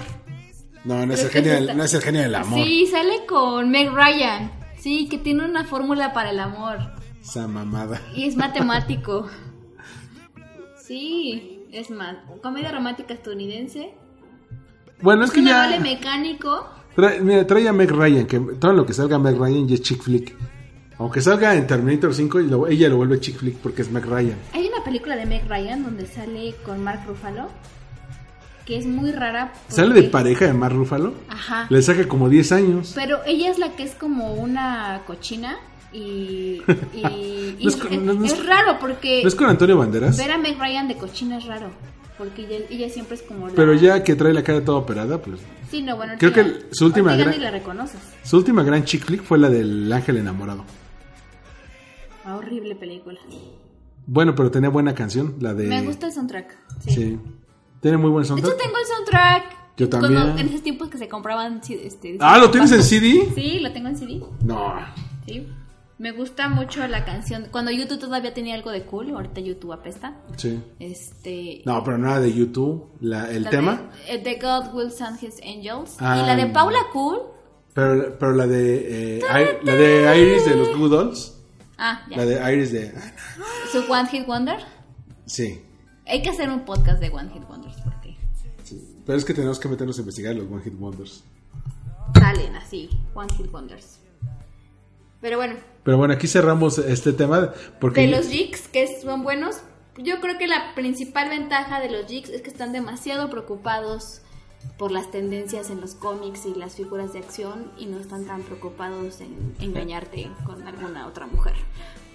No, no es, el genio es del, no es el genio del amor. Sí, sale con Meg Ryan. Sí, que tiene una fórmula para el amor. Esa mamada. Y es matemático. Sí, es más. Comedia romántica estadounidense. Bueno, es que ya... amable mecánico. Trae, mira, trae a Meg Ryan, que todo lo que salga Meg Ryan ya es chick flick. Aunque salga en Terminator 5, y lo- ella lo vuelve chick flick porque es Meg Ryan. Hay una película de Meg Ryan donde sale con Mark Ruffalo. Que es muy rara. Sale de pareja de Mark Ruffalo. Ajá. Le saca como 10 años. Pero ella es la que es como una cochina. Y, y, y No es con- no- no es- es raro porque ¿No es con Antonio Banderas? ver a Meg Ryan de cochina es raro. Porque ella, ella siempre es como la... Pero ya que trae la cara toda operada, pues... Sí, no, bueno, Creo que su última ya gran- ni la reconoces. Su última gran chick flick fue la del ángel enamorado. Ah, horrible película. Bueno, pero tenía buena canción, la de... Me gusta el soundtrack. Sí. Sí. Tiene muy buen De soundtrack. hecho, tengo el soundtrack. Yo Cuando- también. en esos tiempos que se compraban. Este, Ah, ¿lo tienes en CD? Sí, lo tengo en CD. No. Sí. Me gusta mucho la canción. Cuando YouTube todavía tenía algo de cool, ahorita YouTube apesta. Sí. Este. No, pero nada de YouTube. La, el la tema. De, eh, The God Will Send His Angels. Ah. y la de Paula Cool. Pero, pero la de... eh, I- la de Iris de los Good Dolls. Ah, ya. La de Iris de... Su One Hit Wonder. Sí. Hay que hacer un podcast de One Hit Wonders porque sí. Pero es que tenemos que meternos a investigar los One Hit Wonders. salen así, One Hit Wonders. Pero bueno, Pero bueno, aquí cerramos este tema porque... de los jigs que son buenos, yo creo que la principal ventaja de los jigs es que están demasiado preocupados por las tendencias en los cómics y las figuras de acción y no están tan preocupados en engañarte con alguna otra mujer.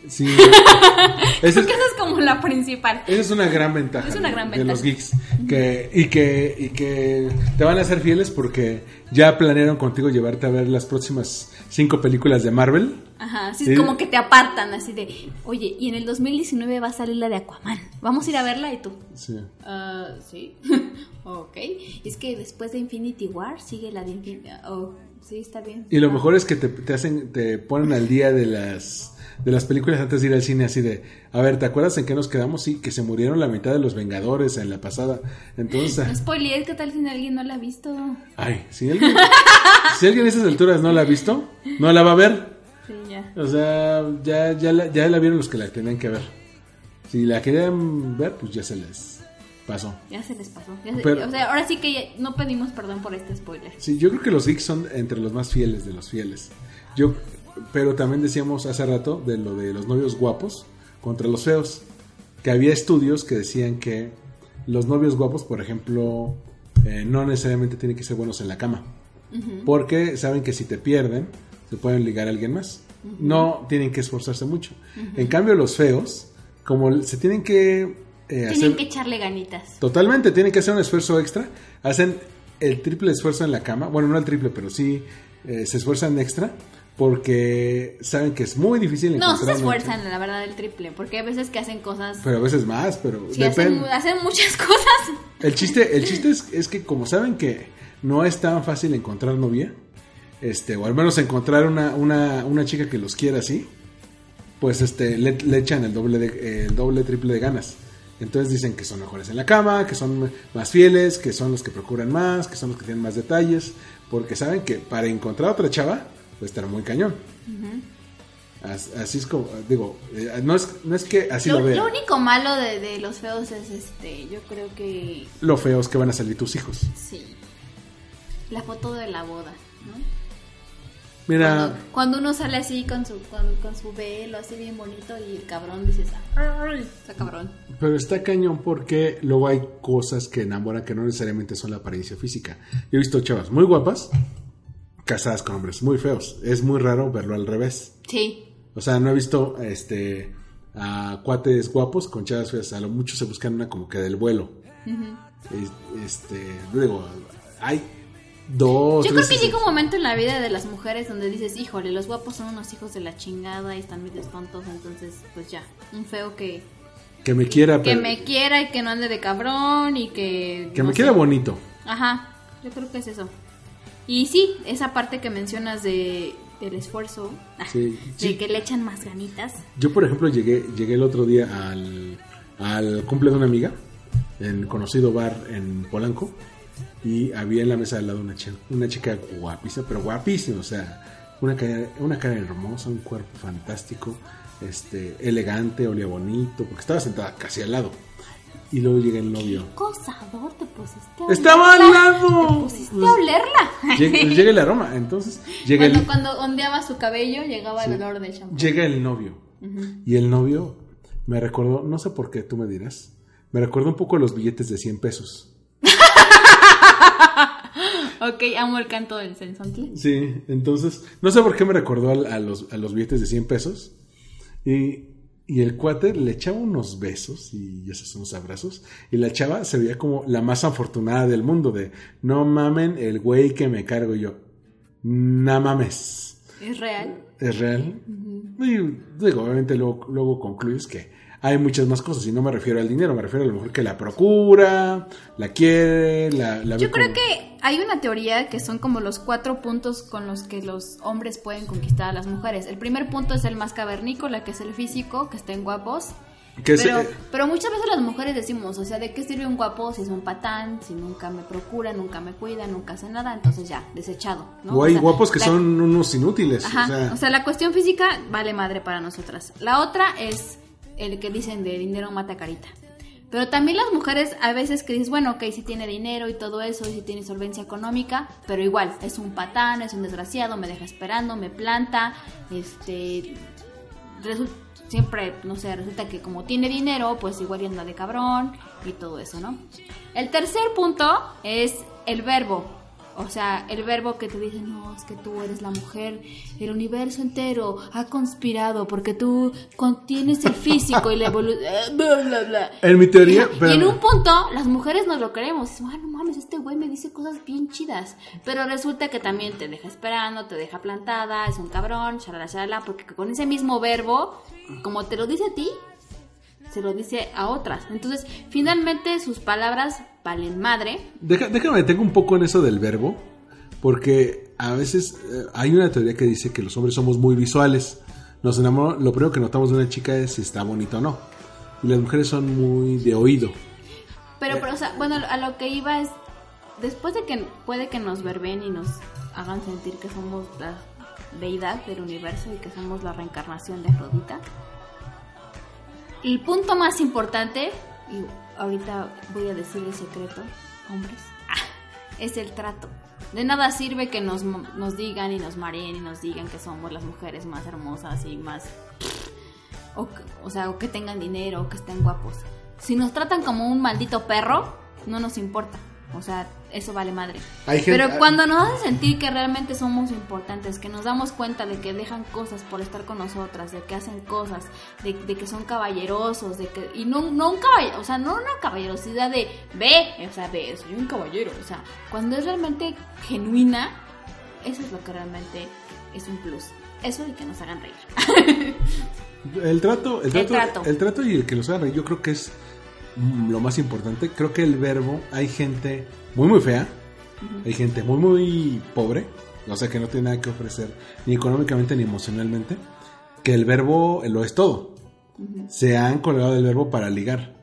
Sí. Esa es, esa es como la principal. esa es una gran ventaja. Es una de- gran De ventaja. los geeks. Que, y, que, y que te van a ser fieles porque ya planearon contigo llevarte a ver las próximas cinco películas de Marvel. Ajá, así Sí. es como que te apartan así de, oye, y en el 2019 va a salir la de Aquaman. Vamos a ir a verla y tú. Sí. Ah, sí. ok. Es que después de Infinity War sigue la de Infinity Oh, sí, está bien. Y lo mejor es que te, te hacen, te ponen al día de las de las películas antes de ir al cine así de, a ver, ¿te acuerdas en qué nos quedamos? Sí, que se murieron la mitad de los Vengadores en la pasada. Entonces, No spoilees, ¿qué tal si alguien no la ha visto? ay, si alguien, si alguien a esas alturas no la ha visto, no la va a ver. Sí, ya. O sea, ya, ya, la, ya la vieron los que la tenían que ver. Si la querían ver, pues ya se les pasó. Ya se les pasó. Ya se- Pero- o sea, ahora sí que ya no pedimos perdón por este spoiler. Sí, yo creo que los geeks son entre los más fieles de los fieles. Yo, pero también decíamos hace rato de lo de los novios guapos contra los feos. Que había estudios que decían que los novios guapos, por ejemplo, eh, no necesariamente tienen que ser buenos en la cama. Porque saben que si te pierden, se pueden ligar a alguien más. No tienen que esforzarse mucho. En cambio, los feos, como se tienen que eh, Tienen hacer... que echarle ganitas. Totalmente, tienen que hacer un esfuerzo extra. Hacen el triple esfuerzo en la cama. Bueno, no el triple, pero sí eh, se esfuerzan extra porque saben que es muy difícil No, encontrar. sí se esfuerzan, la verdad, el triple. Porque hay veces que hacen cosas. Pero a veces más, pero Sí, hacen, depende. hacen muchas cosas. El chiste, el chiste es, es que como saben que no es tan fácil encontrar novia, este, o al menos encontrar una, una, una chica que los quiera así, pues este, le, le echan el doble, de, el doble, triple de ganas. Entonces dicen que son mejores en la cama, que son más fieles, que son los que procuran más, que son los que tienen más detalles, Porque saben que para encontrar otra chava, pues estará muy cañón. As- Así es como, digo, eh, no, es, no es que así lo, Lo, vean. lo único malo de, de los feos es este, yo creo que Lo feo es que van a salir tus hijos. sí. La foto de la boda, ¿no? Mira, Cuando, cuando uno sale así con su, con, con su velo así bien bonito y el cabrón dices, "Ay, está cabrón. pero está cañón porque luego hay cosas que enamoran que no necesariamente son la apariencia física. Yo he visto chavas muy guapas casadas con hombres muy feos. Es muy raro verlo al revés. Sí. O sea, no he visto este a cuates guapos con chavas feas. A lo mucho se buscan una como que del vuelo. Es- Este, digo, hay dos. Yo creo que llega un momento en la vida de las mujeres donde dices, híjole, los guapos son unos hijos de la chingada y están medio tontos, entonces pues ya, un feo que, que me quiera, que pero- me quiera y que no ande de cabrón y que... que no me sé. quiera bonito. Ajá, yo creo que es eso. Y sí, esa parte que mencionas de del esfuerzo, ah, Sí, de sí. que le echan más ganitas. Yo, por ejemplo, llegué, llegué el otro día al, al cumple de una amiga en conocido bar en Polanco y había en la mesa al lado una chica, una chica guapísima, pero guapísima, o sea, una cara, una cara hermosa, un cuerpo fantástico, este, elegante, olía bonito, porque estaba sentada casi al lado. Y luego llega el novio. Cosador, te pusiste a ¡Estaba al lado! Te pusiste a olerla. Llega, llega el aroma, entonces llega Cuando, el, cuando ondeaba su cabello, llegaba el olor del shampoo. llega el novio. Y el novio me recordó, no sé por qué tú me dirás, me recordó un poco los billetes de 100 pesos. Ok, amo el canto del sensontle. Sí, entonces, no sé por qué me recordó a, los, a los billetes de 100 pesos. Y, y el cuate le echaba unos besos y esos unos abrazos. Y la chava se veía como la más afortunada del mundo, de no mamen el güey que me cargo yo. No mames. ¿Es real? ¿Es real? Y digo, obviamente luego, luego concluyes que hay muchas más cosas. Y no me refiero al dinero, me refiero a lo mejor que la procura, la quiere, la, la Yo creo como- que hay una teoría que son como los cuatro puntos con los que los hombres pueden conquistar a las mujeres. El primer punto es el más cavernícola, que es el físico, que estén guapos. que Pero, pero muchas veces las mujeres decimos, o sea, ¿de qué sirve un guapo si es un patán, si nunca me procura, nunca me cuida, nunca hace nada? Entonces ya, desechado. ¿no? o hay sea, guapos que la- son unos inútiles. Ajá, o sea, o sea, la cuestión física vale madre para nosotras. La otra es el que dicen de dinero mata carita. Pero también las mujeres a veces que dices, bueno, ok, si tiene dinero y todo eso, y si tiene solvencia económica, pero igual, es un patán, es un desgraciado, me deja esperando, me planta, este, siempre, no sé, resulta que como tiene dinero, pues igual anda de cabrón y todo eso, ¿no? El tercer punto es el verbo. O sea, el verbo que te dice, no, es que tú eres la mujer, el universo entero ha conspirado porque tú contienes el físico y la evolución, bla, bla, bla. En mi teoría, Y, pero- y en un punto, las mujeres nos lo creemos. Ah, no mames, este güey me dice cosas bien chidas. Pero resulta que también te deja esperando, te deja plantada, es un cabrón, shalala, shalala, porque con ese mismo verbo, como te lo dice a ti, se lo dice a otras. Entonces, finalmente sus palabras valen madre. Deja- déjame detengo un poco en eso del verbo, porque a veces eh, hay una teoría que dice que los hombres somos muy visuales. Nos enamoramos, lo primero que notamos de una chica es si está bonita o no. Y las mujeres son muy de oído. Pero, pero, o sea, bueno, a lo que iba es, después de que puede que nos verben y nos hagan sentir que somos la deidad del universo y que somos la reencarnación de Afrodita, el punto más importante, y ahorita voy a decir el secreto, hombres, es el trato. De nada sirve que nos, nos digan y nos mareen y nos digan que somos las mujeres más hermosas y más o, o sea, o que tengan dinero, o que estén guapos. Si nos tratan como un maldito perro, no nos importa. O sea, eso vale madre. Hay gente- Pero cuando nos hace sentir que realmente somos importantes, que nos damos cuenta de que dejan cosas por estar con nosotras, de que hacen cosas, de, de que son caballerosos, de que y no, no un caballero, o sea, no una caballerosidad de ve, o sea, ve, soy un caballero, o sea, cuando es realmente genuina, eso es lo que realmente es un plus. Eso y que nos hagan reír. El trato, el El trato, trato. el trato y el que los haga reír, yo creo que es lo más importante. Creo que el verbo, hay gente muy muy fea, hay gente muy muy pobre, o sea que no tiene nada que ofrecer ni económicamente ni emocionalmente, que el verbo lo es todo. Se han colgado del verbo para ligar.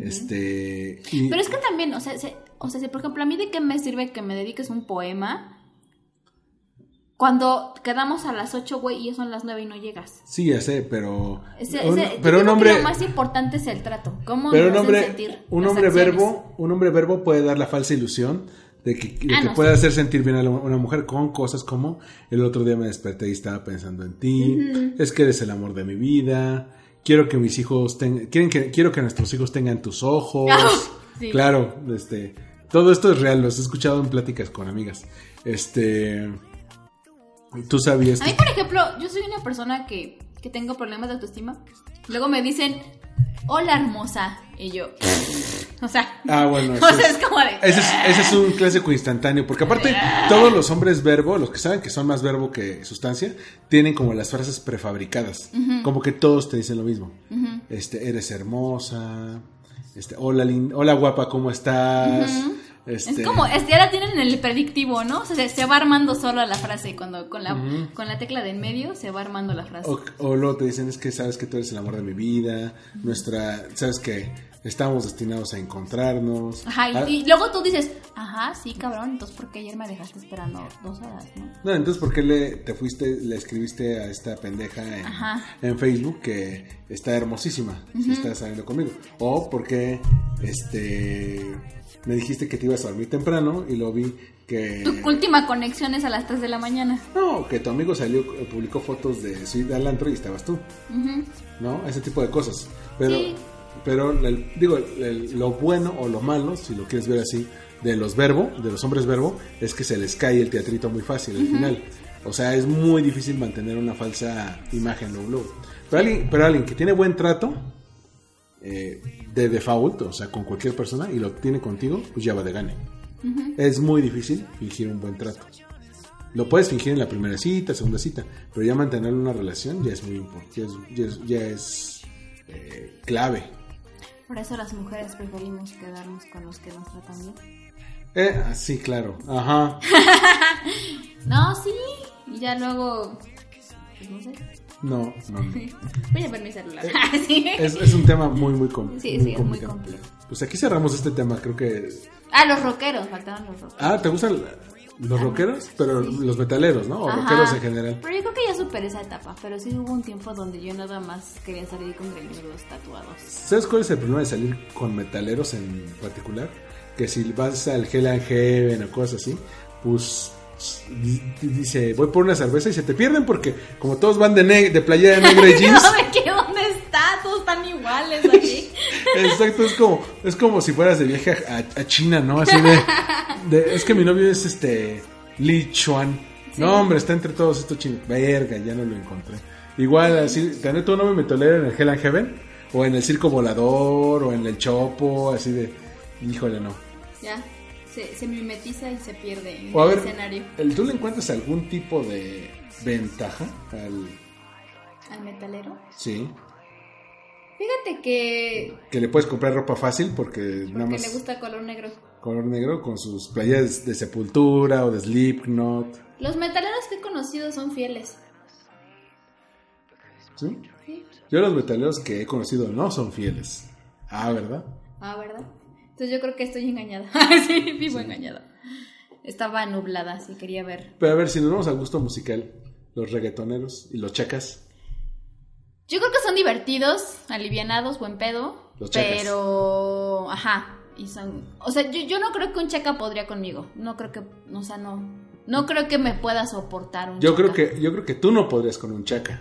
Este y- Pero es que también, o sea, se- o sea, si por ejemplo a mí de qué me sirve que me dediques un poema Cuando quedamos a las 8, güey, y son las 9 y no llegas. Sí, ya sé, pero. Ese- ese- pero un hombre. Lo más importante es el trato. ¿Cómo Pero un hombre, sentir un hombre acciones? verbo, un hombre verbo puede dar la falsa ilusión de que, de Ah, que no, puede sí. hacer sentir bien a la- una mujer con cosas como el otro día me desperté y estaba pensando en ti, es que eres el amor de mi vida, quiero que mis hijos tengan, quieren que, quiero que nuestros hijos tengan tus ojos, sí. claro, este, todo esto es real, los he escuchado en pláticas con amigas, este, tú sabías A mí, por ejemplo, yo soy una persona que, que tengo problemas de autoestima. Luego me dicen, hola hermosa. Y yo, o sea, Ah, bueno, o eso sea, es- es como de... Ese es, ese es un clásico instantáneo, porque aparte todos los hombres verbo, los que saben que son más verbo que sustancia, tienen como las frases prefabricadas, como que todos te dicen lo mismo. Este, eres hermosa, este, hola hola guapa, ¿cómo estás? Este, Es como, es, ya la tienen en el predictivo, ¿no? O sea, se, se va armando sola la frase. Cuando con la, con la tecla de en medio se va armando la frase. o, o luego te dicen es que sabes que tú eres el amor de mi vida, nuestra, sabes que estamos destinados a encontrarnos. Ajá, y, Ah, y luego tú dices, ajá, sí, cabrón, entonces ¿por qué ayer me dejaste esperando dos horas, no? No, entonces, ¿por qué le, te fuiste, le escribiste a esta pendeja en, en Facebook que está hermosísima, si está saliendo conmigo? O porque este, me dijiste que te ibas a dormir temprano y lo vi que... Tu última conexión es a las 3 de la mañana. No, que tu amigo salió, publicó fotos de su ida al antro y estabas tú, Ujú. ¿no? Ese tipo de cosas. Pero, Sí. pero el- digo, el- lo bueno o lo malo, si lo quieres ver así, de los verbo, de los hombres verbo, es que se les cae el teatrito muy fácil al final. O sea, es muy difícil mantener una falsa imagen luego, luego. Pero alguien, pero alguien que tiene buen trato, eh, de default, o sea, con cualquier persona, y lo tiene contigo, pues ya va de gane. Es muy difícil fingir un buen trato. Lo puedes fingir en la primera cita, segunda cita, pero ya mantener una relación ya es muy importante, ya es, ya es- ya es, eh, clave. Por eso las mujeres preferimos quedarnos con los que nos tratan bien. Eh, ah, sí, claro, ajá. No, sí. Y ya luego. Pues no sé. No, no. Voy a ver mi celular. sí. Es, es un tema muy, muy, com- Sí, muy sí, es muy complicado. complejo. Pues aquí cerramos este tema, creo que... Ah, los rockeros, faltaban los rockeros. Ah, ¿te gustan los rockeros? Pero los metaleros, ¿no? O Ajá. rockeros en general. Pero yo creo que ya superé esa etapa. Pero sí hubo un tiempo donde yo nada más quería salir con greñudos tatuados. ¿Sabes cuál es el problema de salir con metaleros en particular? Que si vas al Hell and Heaven o cosas así, pues dice, voy por una cerveza y se te pierden porque como todos van de, ne- de playera de y jeans, No, ¿de qué? ¿Dónde está? Todos están iguales aquí. exacto, es como, es como si fueras de viaje a, a China, ¿no? Así de, de- es que mi novio es este Li Chuan. No, hombre, está entre todos estos chinos. Verga, ya no lo encontré. Igual, así, tener tu nombre metalero en el Hell and Heaven, o en el Circo Volador, o en el Chopo, así de, híjole, no. ya. Se, se mimetiza y se pierde en O a el ver, escenario. el- ¿tú le encuentras algún tipo de ventaja al... Al metalero. Sí, Fíjate que. que le puedes comprar ropa fácil porque nada Porque más le gusta el color negro. color negro con sus playeras de Sepultura o de Slipknot, Los metaleros que he conocido son fieles. ¿sí? Sí. Yo los metaleros que he conocido no son fieles. Ah, ¿verdad? Ah, ¿verdad? Entonces yo creo que estoy engañada. sí, vivo engañada. Estaba nublada, así quería ver. Pero a ver, si nos vamos al gusto musical, los reggaetoneros y los chacas. Yo creo que son divertidos, alivianados, buen pedo. Los chacas. pero. Ajá. Y son. O sea, yo, yo no creo que un chaca podría conmigo. No creo que. O sea, no. No creo que me pueda soportar un Yo creo chaca. que yo creo que tú no podrías con un chaca.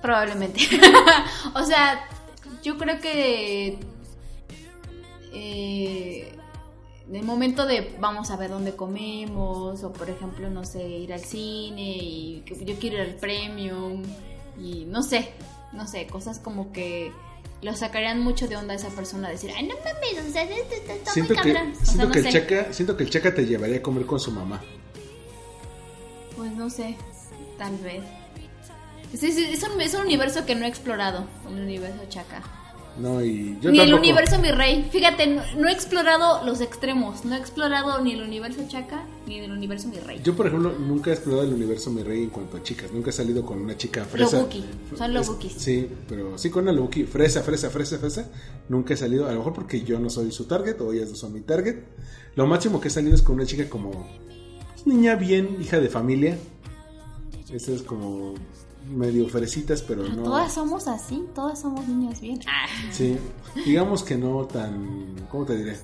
Probablemente. o sea, yo creo que. Eh, en el momento de vamos a ver dónde comemos, o por ejemplo, no sé, ir al cine, y que yo quiero ir al premium, y no sé, no sé, cosas como que lo sacarían mucho de onda a esa persona, decir, ay, no mames, o sea, está, Siento muy que cabrón. O sea, siento no que el sé. chaca, siento que el chaca te llevaría a comer con su mamá. Pues no sé, tal vez. Es, es- es un, es un universo que no he explorado, el universo chaca. No, y yo ni el universo mi rey. Fíjate, no, no he explorado los extremos. No he explorado ni el universo chaca ni el universo mi rey. Yo, por ejemplo, nunca he explorado el universo mi rey en cuanto a chicas. Nunca he salido con una chica fresa. Lobuki, son lobukis. Sí, pero sí con una lobuki. Fresa, fresa, fresa, fresa. Nunca he salido. A lo mejor porque yo no soy su target o ellas no son mi target. Lo máximo que he salido es con una chica como niña bien, hija de familia. Esta es como medio fresitas, pero no. Todas somos así, todas somos niños bien. Ah, Sí, digamos que no tan. ¿Cómo te diré?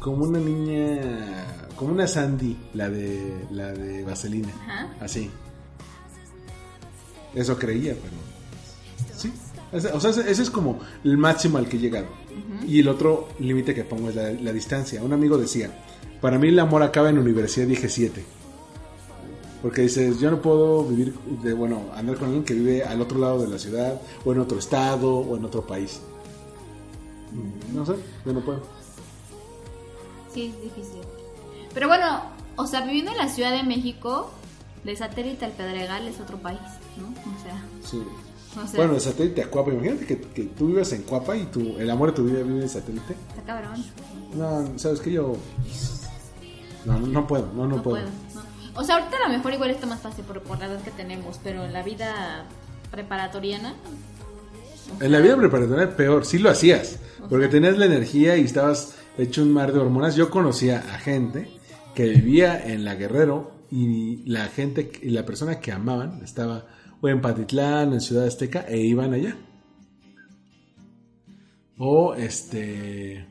Como una niña. Como una Sandy, la de, la de Vaselina. Ajá. Así. Eso creía, pero. Sí. O sea, ese es como el máximo al que he llegado. Y el otro límite que pongo es la, la distancia. Un amigo decía: Para mí el amor acaba en universidad, dije 7. Porque dices, yo no puedo vivir, de, bueno, andar con alguien que vive al otro lado de la ciudad, o en otro estado, o en otro país. Mm, No sé, yo no puedo. sí, es difícil. Pero bueno, o sea, viviendo en la Ciudad de México, de satélite al Pedregal es otro país, ¿no? O sea, Sí. o sea Bueno, de satélite a Cuapa, imagínate que, que tú vivas en Cuapa y tu, el amor de tu vida vive en satélite. está cabrón. No, sabes que yo. No, no, no puedo, no, no, No puedo. puedo. no. O sea, ahorita a lo mejor igual está más fácil por, por la edad que tenemos, pero en la vida preparatoriana. En la vida preparatoria peor, sí lo hacías, porque tenías la energía y estabas hecho un mar de hormonas. Yo conocía a gente que vivía en la Guerrero y la gente, y la persona que amaban estaba o en Patitlán, en Ciudad Azteca, e iban allá. O este...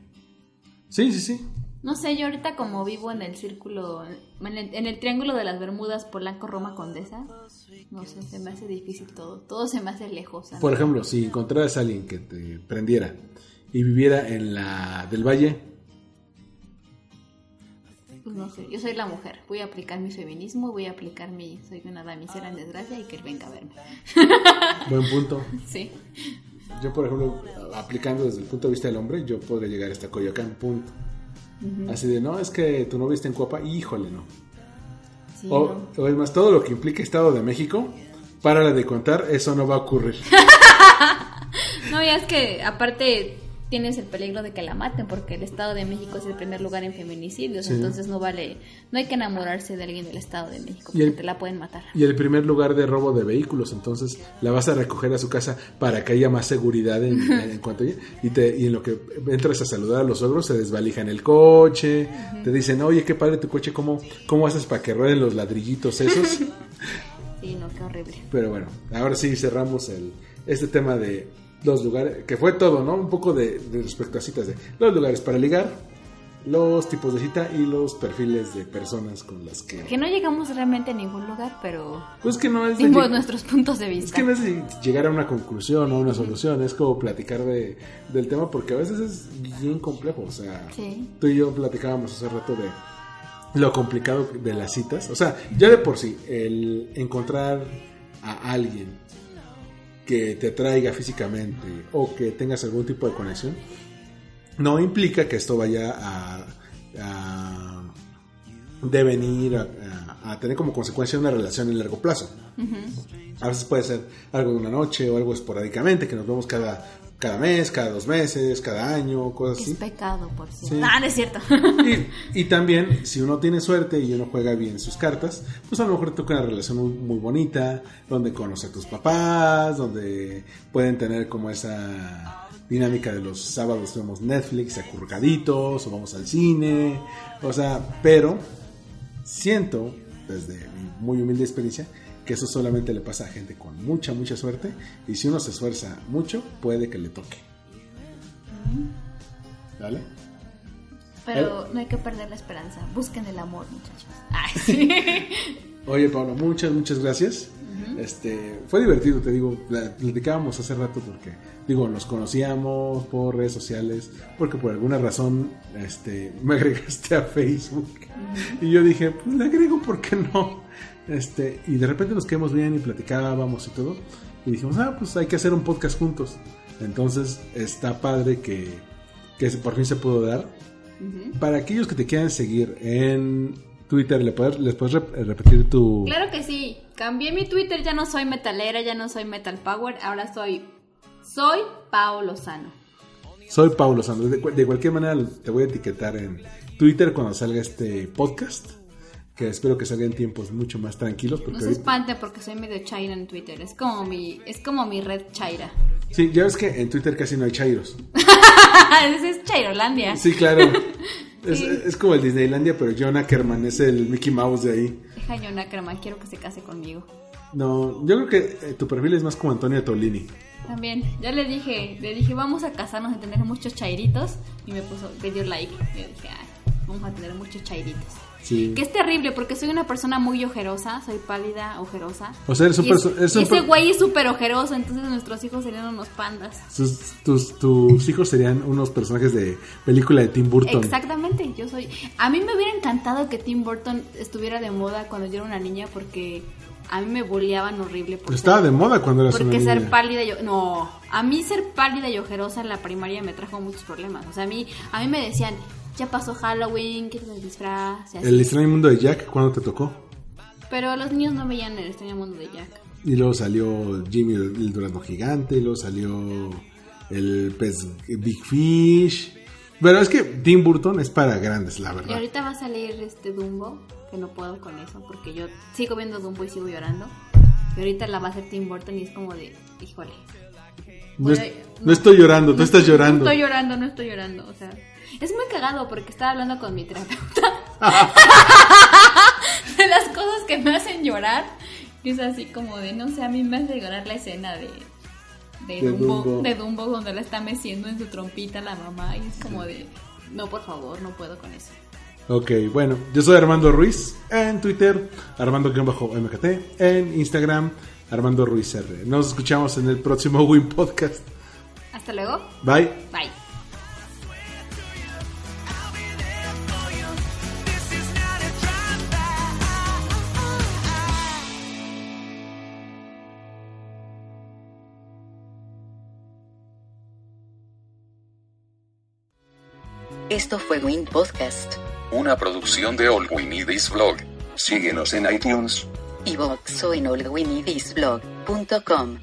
Sí, sí, sí. No sé, yo ahorita como vivo en el círculo, en el, en el triángulo de las Bermudas, Polanco, Roma, Condesa, no sé, se me hace difícil todo. Todo se me hace lejos. ¿sabes? Por ejemplo, si encontraras a alguien que te prendiera y viviera en la del Valle, Pues no sé, yo soy la mujer. Voy a aplicar mi feminismo, voy a aplicar mi. Soy una damisela en desgracia y que él venga a verme. buen punto. Sí. Yo, por ejemplo, aplicando desde el punto de vista del hombre, yo podría llegar hasta Coyoacán, punto. Así de, no, es que tu novia está en Cuapa, híjole, no. sí O, no. o es más, todo lo que implica Estado de México, párale de contar, eso no va a ocurrir. No, ya es que aparte tienes el peligro de que la maten porque el Estado de México es el primer lugar en feminicidios, Sí. entonces no vale, no hay que enamorarse de alguien del Estado de México porque el- te la pueden matar. Y el primer lugar de robo de vehículos, entonces la vas a recoger a su casa para que haya más seguridad en, en cuanto a ella. Y, te, y en lo que entras a saludar a los ogros, se desvalijan el coche, te dicen, oye, qué padre tu coche, ¿cómo, cómo haces para que rueden los ladrillitos esos? Sí, no, qué horrible. Pero bueno, ahora sí cerramos el, este tema de los lugares, que fue todo, ¿no? Un poco de, de respecto a citas de los lugares para ligar, los tipos de cita y los perfiles de personas con las que... Que no llegamos realmente a ningún lugar, pero Pues que no es de lleg- nuestros puntos de vista. Es que no es de llegar a una conclusión o una solución, es como platicar de, del tema porque a veces es bien complejo, o sea, Sí. tú y yo platicábamos hace rato de lo complicado de las citas, o sea, ya de por sí, el encontrar a alguien que te atraiga físicamente o que tengas algún tipo de conexión, no implica que esto vaya a, a devenir, a, a- a tener como consecuencia una relación en largo plazo. A veces puede ser algo de una noche o algo esporádicamente, que nos vemos cada, cada mes, cada dos meses, cada año, cosas Es así. pecado, por cierto. Sí. Ah, no es cierto. Y, y también, si uno tiene suerte y uno juega bien sus cartas, pues a lo mejor toca una relación muy, muy bonita, donde conoce a tus papás, donde pueden tener como esa dinámica de los sábados vemos Netflix acurrucaditos o vamos al cine, o sea, pero siento, desde mi muy humilde experiencia, que eso solamente le pasa a gente con mucha, mucha suerte y si uno se esfuerza mucho, puede que le toque. ¿Vale? Pero no hay que perder la esperanza. Busquen el amor, muchachos. Ay, sí. Oye, Pablo, muchas, muchas gracias. Este, fue divertido, te digo, pla- platicábamos hace rato porque, digo, nos conocíamos por redes sociales, porque por alguna razón, este, me agregaste a Facebook y yo dije, pues le agrego, ¿por qué no? Este, y de repente nos quedamos bien y platicábamos y todo, y dijimos, ah, pues hay que hacer un podcast juntos. Entonces, está padre que, que por fin se pudo dar. Para aquellos que te quieran seguir en Twitter, ¿le puedes, ¿les puedes rep- repetir tu... Claro que sí. Cambié mi Twitter, ya no soy metalera, ya no soy metal power, ahora soy soy Pao Lozano. Soy Paulo Sandro. De, de cualquier manera te voy a etiquetar en Twitter cuando salga este podcast. Que espero que salga en tiempos mucho más tranquilos. Porque No se ahorita- espante porque soy medio chaira en Twitter, es como mi es como mi red chaira. Sí, ya ves que en Twitter casi no hay chairos. Ese es Chairolandia. Sí, claro. Es, Sí. es como el Disneylandia, pero John Ackerman es el Mickey Mouse de ahí. Deja John Ackerman, quiero que se case conmigo. No, yo creo que eh, tu perfil es más como Antonio Tolini. También, ya le dije, le dije, vamos a casarnos a tener muchos chairitos. Y me puso, me dio like. Y yo dije, ay, vamos a tener muchos chairitos. Sí. Que es terrible porque soy una persona muy ojerosa, soy pálida, ojerosa. O sea, eres un es- ese güey es súper ojeroso, entonces nuestros hijos serían unos pandas. Tus, tus, tus hijos serían unos personajes de película de Tim Burton. Exactamente, yo soy... A mí me hubiera encantado que Tim Burton estuviera de moda cuando yo era una niña porque a mí me bulleaban horrible. Por Estaba ser- de moda cuando eras Porque una ser niña. pálida yo... No, a mí ser pálida y ojerosa en la primaria me trajo muchos problemas. O sea, a mí, a mí me decían, ya pasó Halloween, quítate el disfraz y. El extraño mundo de Jack, ¿cuándo te tocó? Pero los niños no veían el extraño mundo de Jack. Y luego salió Jimmy el, durazno gigante, y luego salió el pez Big Fish. Pero es que Tim Burton es para grandes, la Y verdad. ahorita va a salir este Dumbo, que no puedo con eso porque yo sigo viendo Dumbo y sigo llorando. Y ahorita la va a hacer Tim Burton y es como de, híjole. No, es- a- no estoy llorando, tú estás llorando. No estoy llorando, no estoy llorando. O sea, es muy cagado porque estaba hablando con mi terapeuta de las cosas que me hacen llorar. Y es así como de, no sé, a mí me hace llorar la escena de, de, De Dumbo, Dumbo. de Dumbo donde la está meciendo en su trompita la mamá. Y es como de, no, por favor, no puedo con eso. Ok, bueno, yo soy Armando Ruiz en Twitter, Armando-MKT, en Instagram, Armando Ruiz R. Nos escuchamos en el próximo Win Podcast. Hasta luego. Bye. Bye. Esto fue Win Podcast, Una producción de All We Need Is Blog. Síguenos en iTunes. iVoox o en allwinidisblog.com.